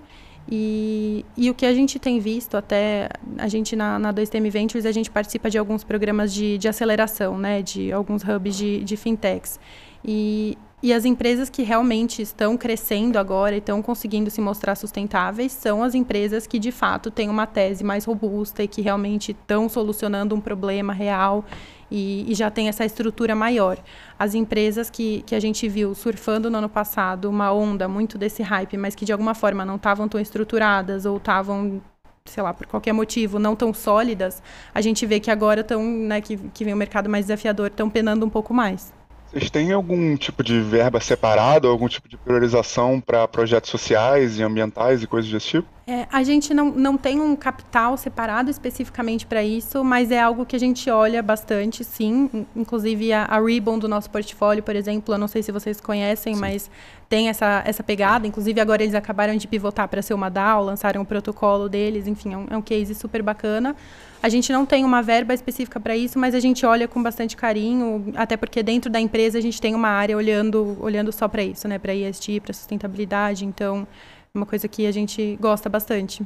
E, e o que a gente tem visto, até a gente na, na 2TM Ventures, a gente participa de alguns programas de, de aceleração, né, de alguns hubs de, de fintechs. E, e as empresas que realmente estão crescendo agora e estão conseguindo se mostrar sustentáveis são as empresas que, de fato, têm uma tese mais robusta e que realmente estão solucionando um problema real e, e, já tem essa estrutura maior. As empresas que, que a gente viu surfando no ano passado uma onda muito desse hype, mas que de alguma forma não estavam tão estruturadas ou estavam sei lá, por qualquer motivo, não tão sólidas, a gente vê que agora estão, né, que, que vem o um mercado mais desafiador, estão penando um pouco mais. Vocês têm algum tipo de verba separado, algum tipo de priorização para projetos sociais e ambientais e coisas desse tipo? É, a gente não, não tem um capital separado especificamente para isso, mas é algo que a gente olha bastante, sim. Inclusive a, a Ribbon do nosso portfólio, por exemplo, eu não sei se vocês conhecem, sim. mas tem essa, essa pegada. Inclusive agora eles acabaram de pivotar para ser uma DAO, lançaram o protocolo deles, enfim, é um, é um case super bacana. A gente não tem uma verba específica para isso, mas a gente olha com bastante carinho, até porque dentro da empresa a gente tem uma área olhando, olhando só para isso, né, para ESG, para sustentabilidade. Então, uma coisa que a gente gosta bastante.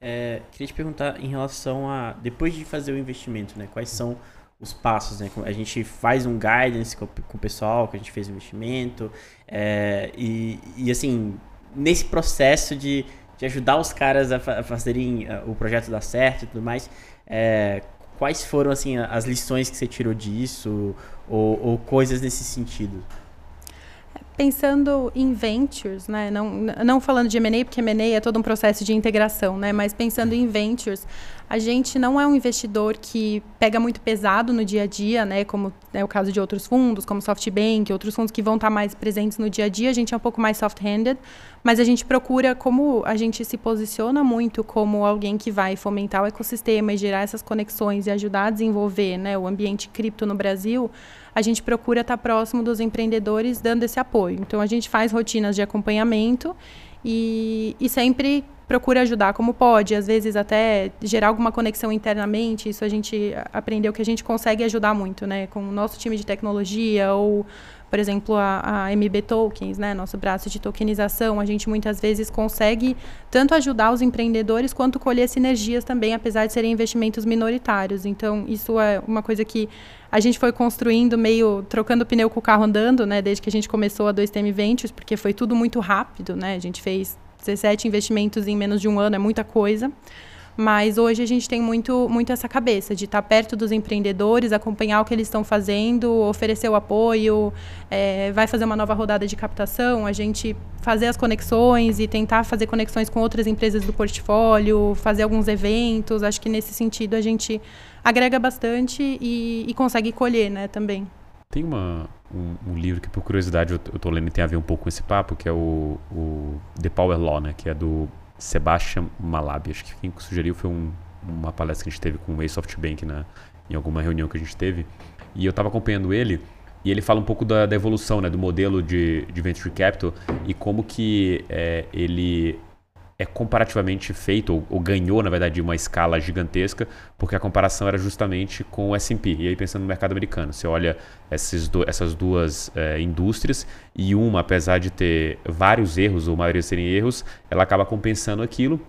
É, queria te perguntar em relação a depois de fazer o investimento, né? Quais são os passos, né? A gente faz um guidance com, com o pessoal que a gente fez o investimento é, e, e, assim nesse processo de, de ajudar os caras a, fa a fazerem o projeto dar certo e tudo mais, é, quais foram assim as lições que você tirou disso ou, ou coisas nesse sentido? Pensando em ventures, né? não, não falando de M&A, porque M&A é todo um processo de integração, né? mas pensando em ventures, a gente não é um investidor que pega muito pesado no dia a dia, né? como é o caso de outros fundos, como SoftBank, outros fundos que vão estar mais presentes no dia a dia, a gente é um pouco mais soft-handed, mas a gente procura, como a gente se posiciona muito como alguém que vai fomentar o ecossistema e gerar essas conexões e ajudar a desenvolver né, o ambiente cripto no Brasil, a gente procura estar próximo dos empreendedores dando esse apoio. Então, a gente faz rotinas de acompanhamento e, e sempre procura ajudar como pode, às vezes até gerar alguma conexão internamente. Isso a gente aprendeu que a gente consegue ajudar muito, né? Com o nosso time de tecnologia ou por exemplo, a, a, MB Tokens, né, nosso braço de tokenização, a gente muitas vezes consegue tanto ajudar os empreendedores quanto colher sinergias também, apesar de serem investimentos minoritários. Então, isso é uma coisa que a gente foi construindo meio trocando pneu com o carro andando, né, desde que a gente começou a 2TM Ventures, porque foi tudo muito rápido, né? A gente fez 17 investimentos em menos de um ano, é muita coisa. Mas hoje a gente tem muito, muito essa cabeça de estar perto dos empreendedores, acompanhar o que eles estão fazendo, oferecer o apoio, é, vai fazer uma nova rodada de captação, a gente fazer as conexões e tentar fazer conexões com outras empresas do portfólio, fazer alguns eventos. Acho que nesse sentido a gente agrega bastante e, e consegue colher né, também. Tem uma, um, um, livro que, por curiosidade, eu, estou lendo e tem a ver um pouco com esse papo, que é o, o The Power Law, né? Que é do Sebastian Malabi. Acho que quem sugeriu foi um, uma palestra que a gente teve com o SoftBank na, em alguma reunião que a gente teve. E eu estava acompanhando ele e ele fala um pouco da, da evolução né, do modelo de, de Venture Capital e como que é, ele é comparativamente feito, ou, ou, ganhou, na verdade, uma escala gigantesca, porque a comparação era justamente com o S&P. E aí, pensando no mercado americano, você olha esses do, essas duas é, indústrias e uma, apesar de ter vários erros, ou a maioria serem erros, ela acaba compensando aquilo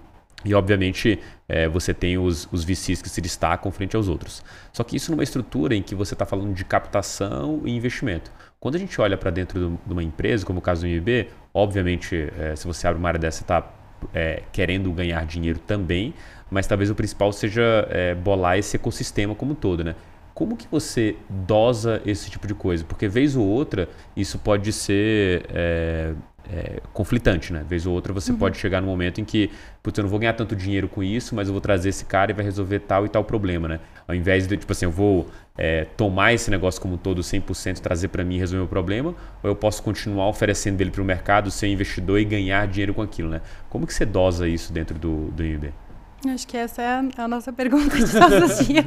e, obviamente, é, você tem os, os VCs que se destacam frente aos outros. Só que isso numa estrutura em que você está falando de captação e investimento. Quando a gente olha para dentro de uma empresa, como o caso do IB, obviamente, é, se você abre uma área dessa, está é, querendo ganhar dinheiro também, mas talvez o principal seja é, bolar esse ecossistema como um todo, né? Como que você dosa esse tipo de coisa? Porque vez ou outra isso pode ser é, é, conflitante, né? Vez ou outra você uhum. pode chegar num momento em que, putz, eu não vou ganhar tanto dinheiro com isso, mas eu vou trazer esse cara e vai resolver tal e tal problema, né? Ao invés de, tipo assim, eu vou é, tomar esse negócio como um todo 100%, trazer para mim e resolver o problema, ou eu posso continuar oferecendo ele para o mercado, ser investidor e ganhar dinheiro com aquilo, né? Como que você dosa isso dentro do, do IB? Acho que essa é a, a nossa pergunta de todos os dias.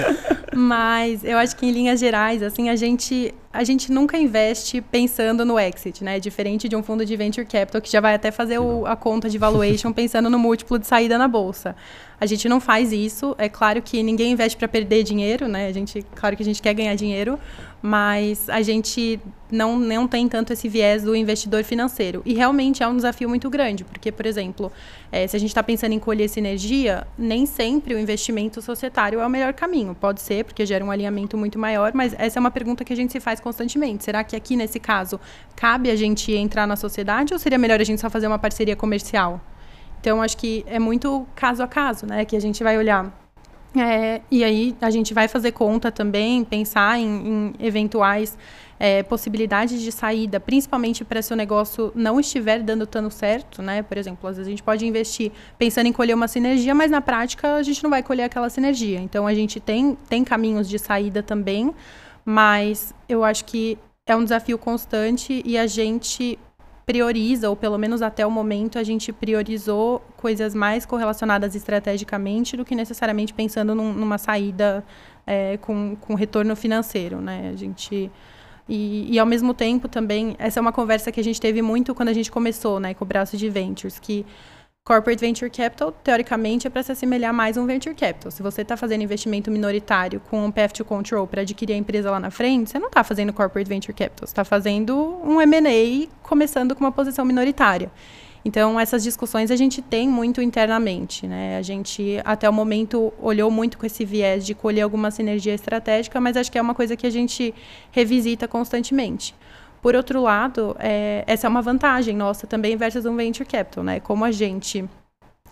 Mas eu acho que em linhas gerais, assim, a gente a gente nunca investe pensando no exit, né? Diferente de um fundo de venture capital que já vai até fazer o, a conta de valuation pensando no múltiplo de saída na bolsa. A gente não faz isso. É claro que ninguém investe para perder dinheiro, né? A gente, claro que a gente quer ganhar dinheiro, mas a gente não, não tem tanto esse viés do investidor financeiro. E realmente é um desafio muito grande, porque, por exemplo, é, se a gente está pensando em colher sinergia, nem sempre o investimento societário é o melhor caminho. Pode ser, porque gera um alinhamento muito maior, mas essa é uma pergunta que a gente se faz constantemente. Será que aqui, nesse caso, cabe a gente entrar na sociedade ou seria melhor a gente só fazer uma parceria comercial? Então, acho que é muito caso a caso, né? Que a gente vai olhar. É, e aí, a gente vai fazer conta também, pensar em, em eventuais é, possibilidades de saída, principalmente para se o negócio não estiver dando tanto certo, né? Por exemplo, às vezes a gente pode investir pensando em colher uma sinergia, mas na prática a gente não vai colher aquela sinergia. Então, a gente tem, tem caminhos de saída também, mas eu acho que é um desafio constante e a gente prioriza, ou pelo menos até o momento, a gente priorizou coisas mais correlacionadas estrategicamente do que necessariamente pensando num, numa saída é, com, com retorno financeiro, né? A gente e, e, ao mesmo tempo também essa é uma conversa que a gente teve muito quando a gente começou, né, com o braço de ventures, que Corporate Venture Capital, teoricamente, é para se assemelhar mais a um Venture Capital. Se você está fazendo investimento minoritário com um Path to Control para adquirir a empresa lá na frente, você não está fazendo Corporate Venture Capital, você está fazendo um M&A começando com uma posição minoritária. Então, essas discussões a gente tem muito internamente. Né? A gente, até o momento, olhou muito com esse viés de colher alguma sinergia estratégica, mas acho que é uma coisa que a gente revisita constantemente. Por outro lado, é, essa é uma vantagem nossa também versus um venture capital, né? Como a gente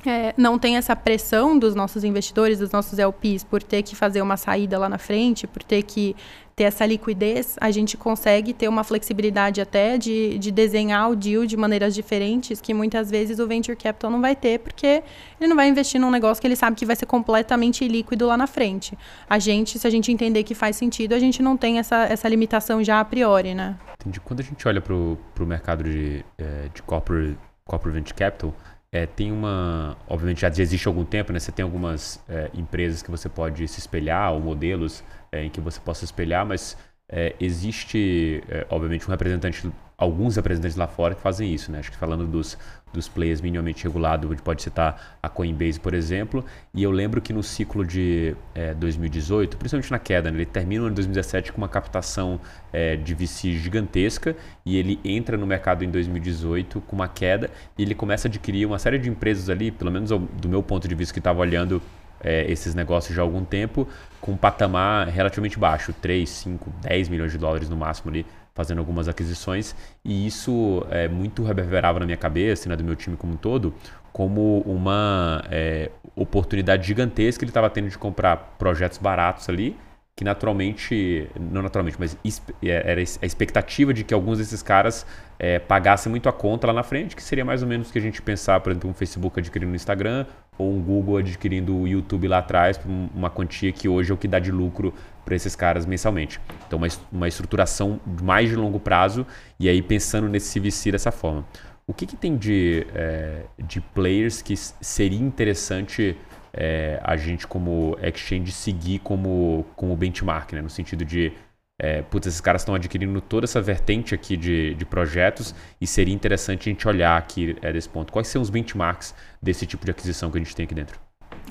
é, não tem essa pressão dos nossos investidores, dos nossos LPs, por ter que fazer uma saída lá na frente, por ter que ter essa liquidez, a gente consegue ter uma flexibilidade até de, de desenhar o deal de maneiras diferentes que muitas vezes o venture capital não vai ter, porque ele não vai investir num negócio que ele sabe que vai ser completamente líquido lá na frente. A gente, se a gente entender que faz sentido, a gente não tem essa, essa limitação já a priori, né? Entendi. Quando a gente olha para o mercado de, é, de corporate, corporate venture capital, é, tem uma. Obviamente já existe há algum tempo, né? Você tem algumas é, empresas que você pode se espelhar, ou modelos é, em que você possa espelhar, mas é, existe, é, obviamente, um representante, alguns representantes lá fora que fazem isso, né? Acho que falando dos, dos players minimamente regulados, onde pode citar a Coinbase, por exemplo. E eu lembro que no ciclo de é, 2018, principalmente na queda, né? ele termina no ano de 2017 com uma captação é, de VC gigantesca e ele entra no mercado em 2018 com uma queda e ele começa a adquirir uma série de empresas ali, pelo menos do meu ponto de vista que estava olhando é, esses negócios já há algum tempo, com um patamar relativamente baixo, 3, 5, 10 milhões de dólares no máximo ali, fazendo algumas aquisições. E isso é, muito reverberava na minha cabeça né, do meu time como um todo, como uma é, oportunidade gigantesca que ele estava tendo de comprar projetos baratos ali, que naturalmente, não naturalmente, mas é, era a expectativa de que alguns desses caras é, pagassem muito a conta lá na frente, que seria mais ou menos o que a gente pensar, por exemplo, um Facebook adquirindo o Instagram ou um Google adquirindo o YouTube lá atrás, por uma quantia que hoje é o que dá de lucro para esses caras mensalmente. Então, uma, uma estruturação mais de longo prazo e aí pensando nesse CVC dessa forma. O que, que tem de, é, de players que seria interessante é, a gente como exchange seguir como, como benchmark, né? no sentido de é, putz, esses caras estão adquirindo toda essa vertente aqui de, de projetos e seria interessante a gente olhar aqui é, desse ponto. Quais são os benchmarks desse tipo de aquisição que a gente tem aqui dentro?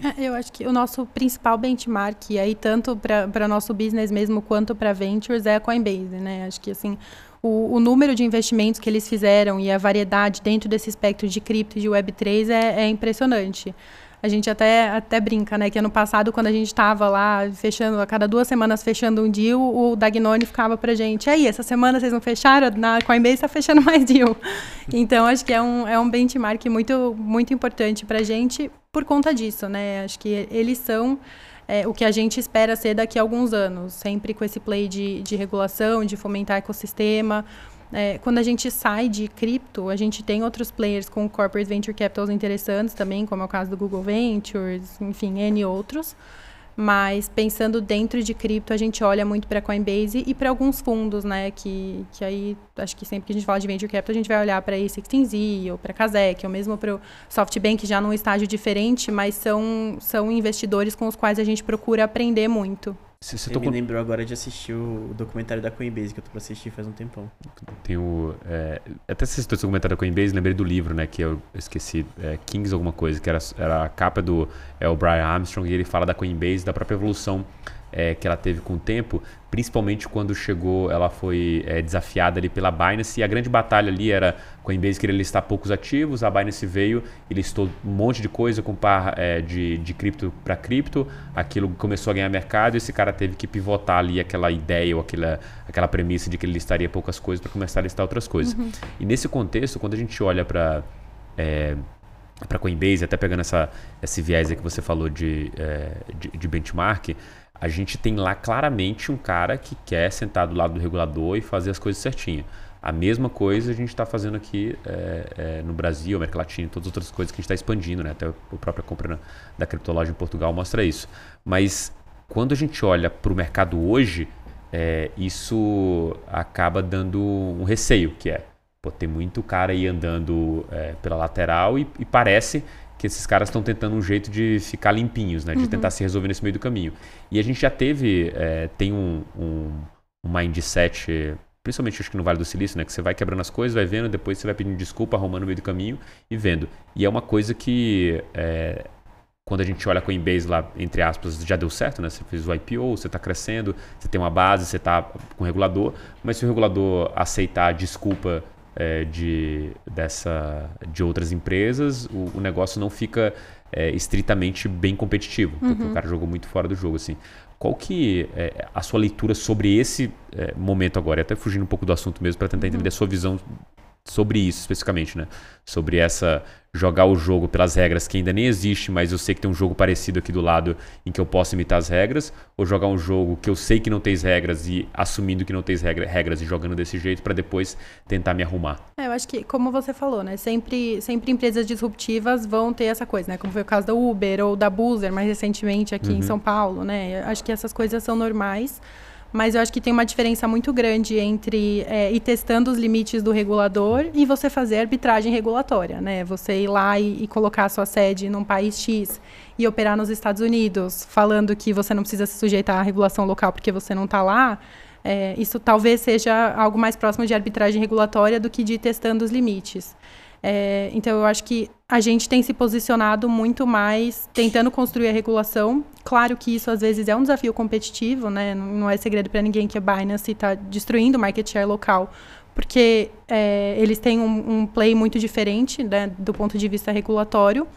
É, eu acho que o nosso principal benchmark, aí tanto para nosso business mesmo quanto para ventures, é a Coinbase, né? Acho que assim o, o, número de investimentos que eles fizeram e a variedade dentro desse espectro de cripto e de Web3 é, é impressionante. A gente até, até brinca, né? Que ano passado, quando a gente estava lá fechando, a cada duas semanas fechando um deal, o Dagnone ficava pra gente, aí, essa semana vocês não fecharam? Na Coinbase está fechando mais deal. Então, acho que é um, é um benchmark muito, muito importante pra gente por conta disso, né? Acho que eles são é, o que a gente espera ser daqui a alguns anos, sempre com esse play de, de regulação, de fomentar ecossistema, é, quando a gente sai de cripto, a gente tem outros players com corporate venture capitals interessantes também, como é o caso do Google Ventures, enfim, N outros. Mas pensando dentro de cripto, a gente olha muito para Coinbase e para alguns fundos, né? Que, que aí, acho que sempre que a gente fala de venture capital, a gente vai olhar para A16Z ou para Kazek, ou mesmo para o SoftBank, já num estágio diferente, mas são, são investidores com os quais a gente procura aprender muito. Você, você me lembrou agora de assistir o documentário da Coinbase, que eu tô pra assistir faz um tempão. Tem o... É, até se citou esse documentário da Coinbase, lembrei do livro, né? Que eu esqueci, é, Kings alguma coisa, que era, era a capa do é, o Brian Armstrong, e ele fala da Coinbase, da própria evolução é, que ela teve com o tempo, principalmente quando chegou, ela foi é, desafiada ali pela Binance, e a grande batalha ali era Coinbase queria listar poucos ativos, a Binance veio e listou um monte de coisa com par é, de, de cripto para cripto, aquilo começou a ganhar mercado e esse cara teve que pivotar ali aquela ideia ou aquela, aquela premissa de que ele listaria poucas coisas para começar a listar outras coisas. Uhum. E nesse contexto, quando a gente olha para é, para Coinbase, até pegando essa, esse viés que você falou de, é, de, de benchmark, a gente tem lá claramente um cara que quer sentar do lado do regulador e fazer as coisas certinho. A mesma coisa a gente está fazendo aqui é, é, no Brasil, América Latina e todas as outras coisas que a gente está expandindo, né? Até a própria compra da criptologia em Portugal mostra isso. Mas quando a gente olha para o mercado hoje, é, isso acaba dando um receio, que é pô, tem muito cara aí andando pela lateral e, e, parece que esses caras estão tentando um jeito de ficar limpinhos, né? De Uhum. tentar se resolver nesse meio do caminho. E a gente já teve, é, tem um, um, um mindset, principalmente acho que no Vale do Silício, né? Que você vai quebrando as coisas, vai vendo, depois você vai pedindo desculpa, arrumando no meio do caminho e vendo. E é uma coisa que, é, quando a gente olha a Coinbase lá, entre aspas, já deu certo, né? Você fez o IPO, você está crescendo, você tem uma base, você está com o regulador, mas se o regulador aceitar a desculpa é, de, dessa, de outras empresas, o, o negócio não fica é, estritamente bem competitivo, porque o cara jogou muito fora do jogo, assim. Qual que é a sua leitura sobre esse é, momento agora? Até fugindo um pouco do assunto mesmo, para tentar entender a sua visão sobre isso especificamente, né? Sobre essa jogar o jogo pelas regras que ainda nem existe, mas eu sei que tem um jogo parecido aqui do lado em que eu posso imitar as regras, ou jogar um jogo que eu sei que não tem regras e assumindo que não tem regra, regras e jogando desse jeito para depois tentar me arrumar. É, eu acho que, como você falou, né? Sempre, sempre empresas disruptivas vão ter essa coisa, né? Como foi o caso da Uber ou da Boozer, mais recentemente aqui em São Paulo, né? Eu Acho que essas coisas são normais. Mas eu acho que tem uma diferença muito grande entre é, ir testando os limites do regulador e você fazer arbitragem regulatória, né? Você ir lá e, e colocar a sua sede num país X e operar nos Estados Unidos, falando que você não precisa se sujeitar à regulação local porque você não está lá. É, isso talvez seja algo mais próximo de arbitragem regulatória do que de testando os limites. É, então, eu acho que a gente tem se posicionado muito mais tentando construir a regulação. Claro que isso, às vezes, é um desafio competitivo, né? Não, é segredo para ninguém que a Binance está destruindo o market share local, porque é, eles têm um, um play muito diferente né, do ponto de vista regulatório.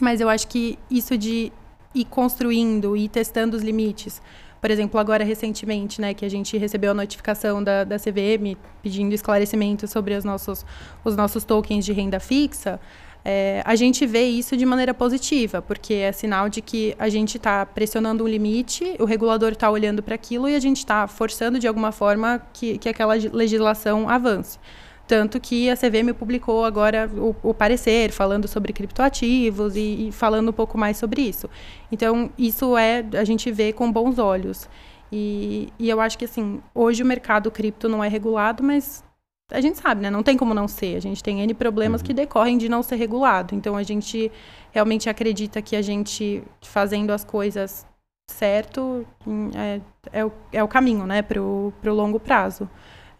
Mas eu acho que isso de ir construindo e testando os limites. Por exemplo, agora recentemente, né, que a gente recebeu a notificação da, da CVM pedindo esclarecimento sobre os nossos, os nossos tokens de renda fixa, é, a gente vê isso de maneira positiva, porque é sinal de que a gente está pressionando um limite, o regulador está olhando para aquilo e a gente está forçando de alguma forma que, que aquela legislação avance. Tanto que a CVM publicou agora o, o parecer falando sobre criptoativos e, e, falando um pouco mais sobre isso. Então, isso é a gente vê com bons olhos. E, e eu acho que assim, hoje o mercado cripto não é regulado, mas a gente sabe, né? Não tem como não ser. A gente tem N problemas uhum. que decorrem de não ser regulado. Então a gente realmente acredita que a gente fazendo as coisas certo é, é, o, é o caminho, né, para o longo prazo.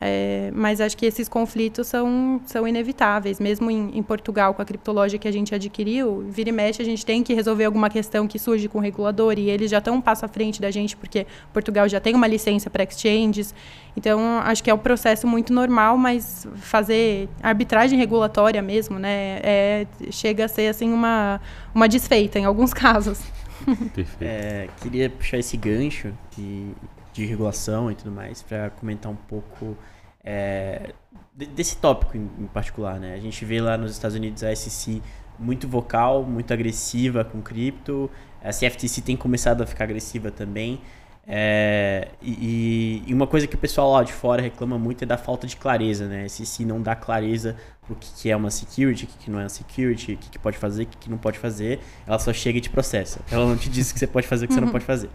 É, mas acho que esses conflitos são, são inevitáveis. Mesmo em, em, Portugal, com a criptologia que a gente adquiriu, vira e mexe, a gente tem que resolver alguma questão que surge com o regulador e eles já estão um passo à frente da gente, porque Portugal já tem uma licença para exchanges. Então, acho que é um processo muito normal, mas fazer arbitragem regulatória mesmo, né, é, chega a ser assim uma, uma desfeita em alguns casos. É, queria puxar esse gancho de, de regulação e tudo mais para comentar um pouco é, desse tópico em, em, particular, né? A gente vê lá nos Estados Unidos a SEC muito vocal, muito agressiva com cripto. A CFTC tem começado a ficar agressiva também. É, e, e, uma coisa que o pessoal lá de fora reclama muito é da falta de clareza, né? A SEC não dá clareza pro que, que é uma security, o que, que não é uma security, o que, que pode fazer, o que, que não pode fazer. Ela só chega e te processa. Ela não te diz o que você pode fazer o que você não pode fazer.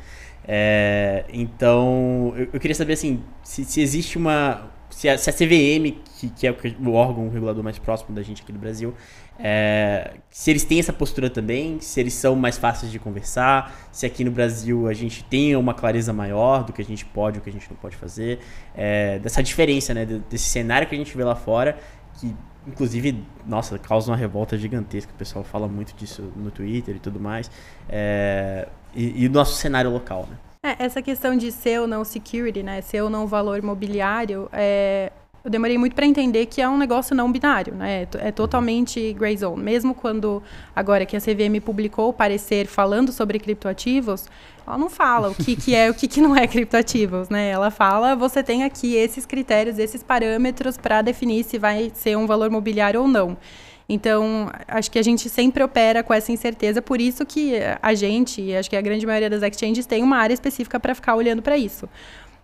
É, então, eu, eu, queria saber assim, se, se existe uma. Se a, se a CVM, que, que, é o órgão regulador mais próximo da gente aqui do Brasil, é, se eles têm essa postura também, se eles são mais fáceis de conversar, se aqui no Brasil a gente tem uma clareza maior do que a gente pode e o que a gente não pode fazer, é, dessa diferença, né, desse cenário que a gente vê lá fora, que inclusive, nossa, causa uma revolta gigantesca, o pessoal fala muito disso no Twitter e tudo mais. É, e, e nosso cenário local, né? É, essa questão de ser ou não security, né? Ser ou não valor imobiliário, é, eu demorei muito para entender que é um negócio não binário, né? É totalmente gray zone. Mesmo quando, agora que a CVM publicou o parecer falando sobre criptoativos, ela não fala o que, que é o que, que não é criptoativos, né? Ela fala, você tem aqui esses critérios, esses parâmetros para definir se vai ser um valor mobiliário ou não. Então, acho que a gente sempre opera com essa incerteza, por isso que a gente, acho que a grande maioria das exchanges, tem uma área específica para ficar olhando para isso.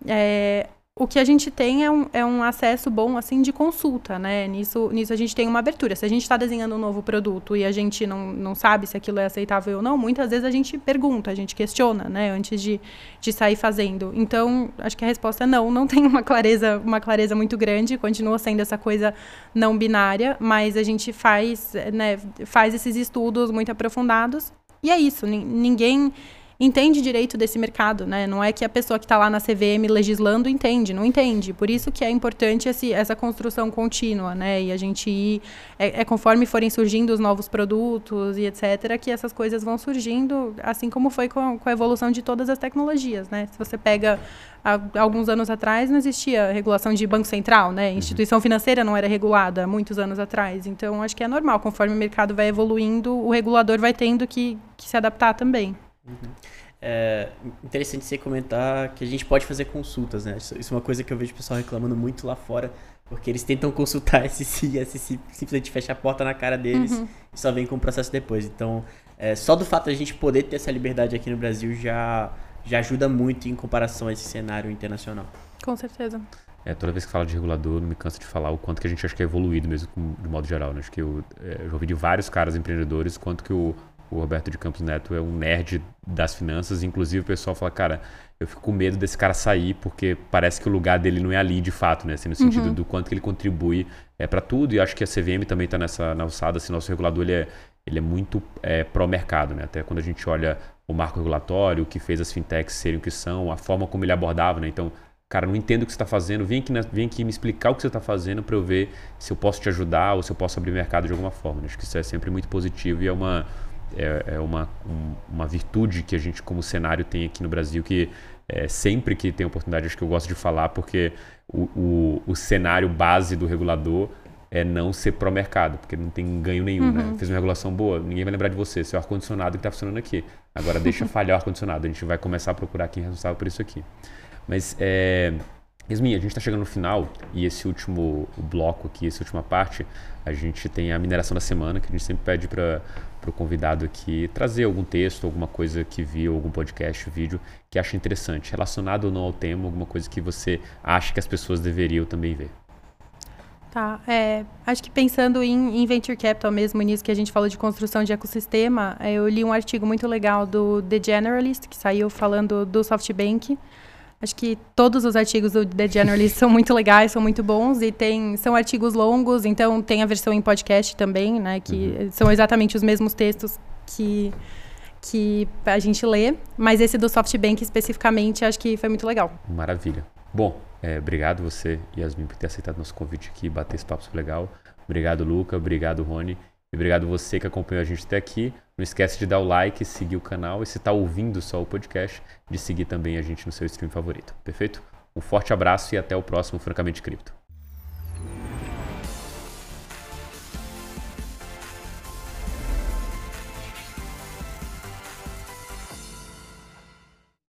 É, o que a gente tem é um, é um acesso bom, assim, de consulta, né? Nisso, nisso a gente tem uma abertura. Se a gente está desenhando um novo produto e a gente não, não sabe se aquilo é aceitável ou não, muitas vezes a gente pergunta, a gente questiona, né? Antes de, de sair fazendo. Então, acho que a resposta é não. Não tem uma clareza, uma clareza muito grande, continua sendo essa coisa não binária, mas a gente faz, né, faz esses estudos muito aprofundados. E é isso, ninguém entende direito desse mercado, né? Não é que a pessoa que está lá na CVM legislando entende, não entende. Por isso que é importante esse, essa construção contínua, né? E a gente ir, é, é, conforme forem surgindo os novos produtos e etc, que essas coisas vão surgindo, assim como foi com, com a evolução de todas as tecnologias, né? Se você pega há alguns anos atrás não existia regulação de banco central, né? Uhum. Instituição financeira não era regulada muitos anos atrás. Então acho que é normal, conforme o mercado vai evoluindo, o regulador vai tendo que, que se adaptar também. Uhum. É interessante você comentar que a gente pode fazer consultas, né? Isso, isso é uma coisa que eu vejo o pessoal reclamando muito lá fora, porque eles tentam consultar SC e SC simplesmente fecha a porta na cara deles uhum. e só vem com o processo depois. Então, é, só do fato de a gente poder ter essa liberdade aqui no Brasil já, já ajuda muito em comparação a esse cenário internacional. Com certeza. É, toda vez que fala de regulador, não me canso de falar o quanto que a gente acha que é evoluído mesmo, de modo geral. Né? Acho que eu, é, eu já ouvi de vários caras empreendedores quanto que o o Roberto de Campos Neto é um nerd das finanças, inclusive o pessoal fala, cara, eu fico com medo desse cara sair porque parece que o lugar dele não é ali de fato, né? Assim, no sentido uhum. do quanto que ele contribui é, para tudo. E acho que a CVM também está nessa na alçada. Assim, nosso regulador ele é, ele é muito é, pró-mercado, né? Até quando a gente olha o marco regulatório, o que fez as fintechs serem o que são, a forma como ele abordava, né? Então, cara, não entendo o que você está fazendo, vem aqui, na, vem aqui me explicar o que você está fazendo para eu ver se eu posso te ajudar ou se eu posso abrir mercado de alguma forma. Né? Acho que isso é sempre muito positivo e é uma é, é uma, um, uma virtude que a gente, como cenário, tem aqui no Brasil, que é, sempre que tem oportunidade, acho que eu gosto de falar, porque o, o, o cenário base do regulador é não ser pró-mercado, porque não tem ganho nenhum, né? uhum. né? Fez uma regulação boa, ninguém vai lembrar de você, seu ar-condicionado que está funcionando aqui. Agora deixa falhar o ar-condicionado, a gente vai começar a procurar quem é responsável por isso aqui. Mas, é, Esmin, a gente está chegando no final e esse último bloco aqui, essa última parte, a gente tem a mineração da semana, que a gente sempre pede para o convidado aqui trazer algum texto, alguma coisa que viu, algum podcast, vídeo que acha interessante, relacionado ou não ao tema, alguma coisa que você acha que as pessoas deveriam também ver. Tá, é, acho que pensando em, em, Venture Capital mesmo, nisso que a gente falou de construção de ecossistema, é, eu li um artigo muito legal do The Generalist, que saiu falando do SoftBank, Acho que todos os artigos do The Generalist são muito legais, são muito bons e tem, são artigos longos, então tem a versão em podcast também, né? Que uhum. são exatamente os mesmos textos que, que a gente lê. Mas esse do SoftBank especificamente, acho que foi muito legal. Maravilha. Bom, é, obrigado você, Yasmin, por ter aceitado nosso convite aqui, bater esse papo legal. Obrigado, Luca. Obrigado, Rony. E obrigado você que acompanhou a gente até aqui. Não esquece de dar o like, seguir o canal e se está ouvindo só o podcast, de seguir também a gente no seu stream favorito. Perfeito? Um forte abraço e até o próximo Francamente Cripto.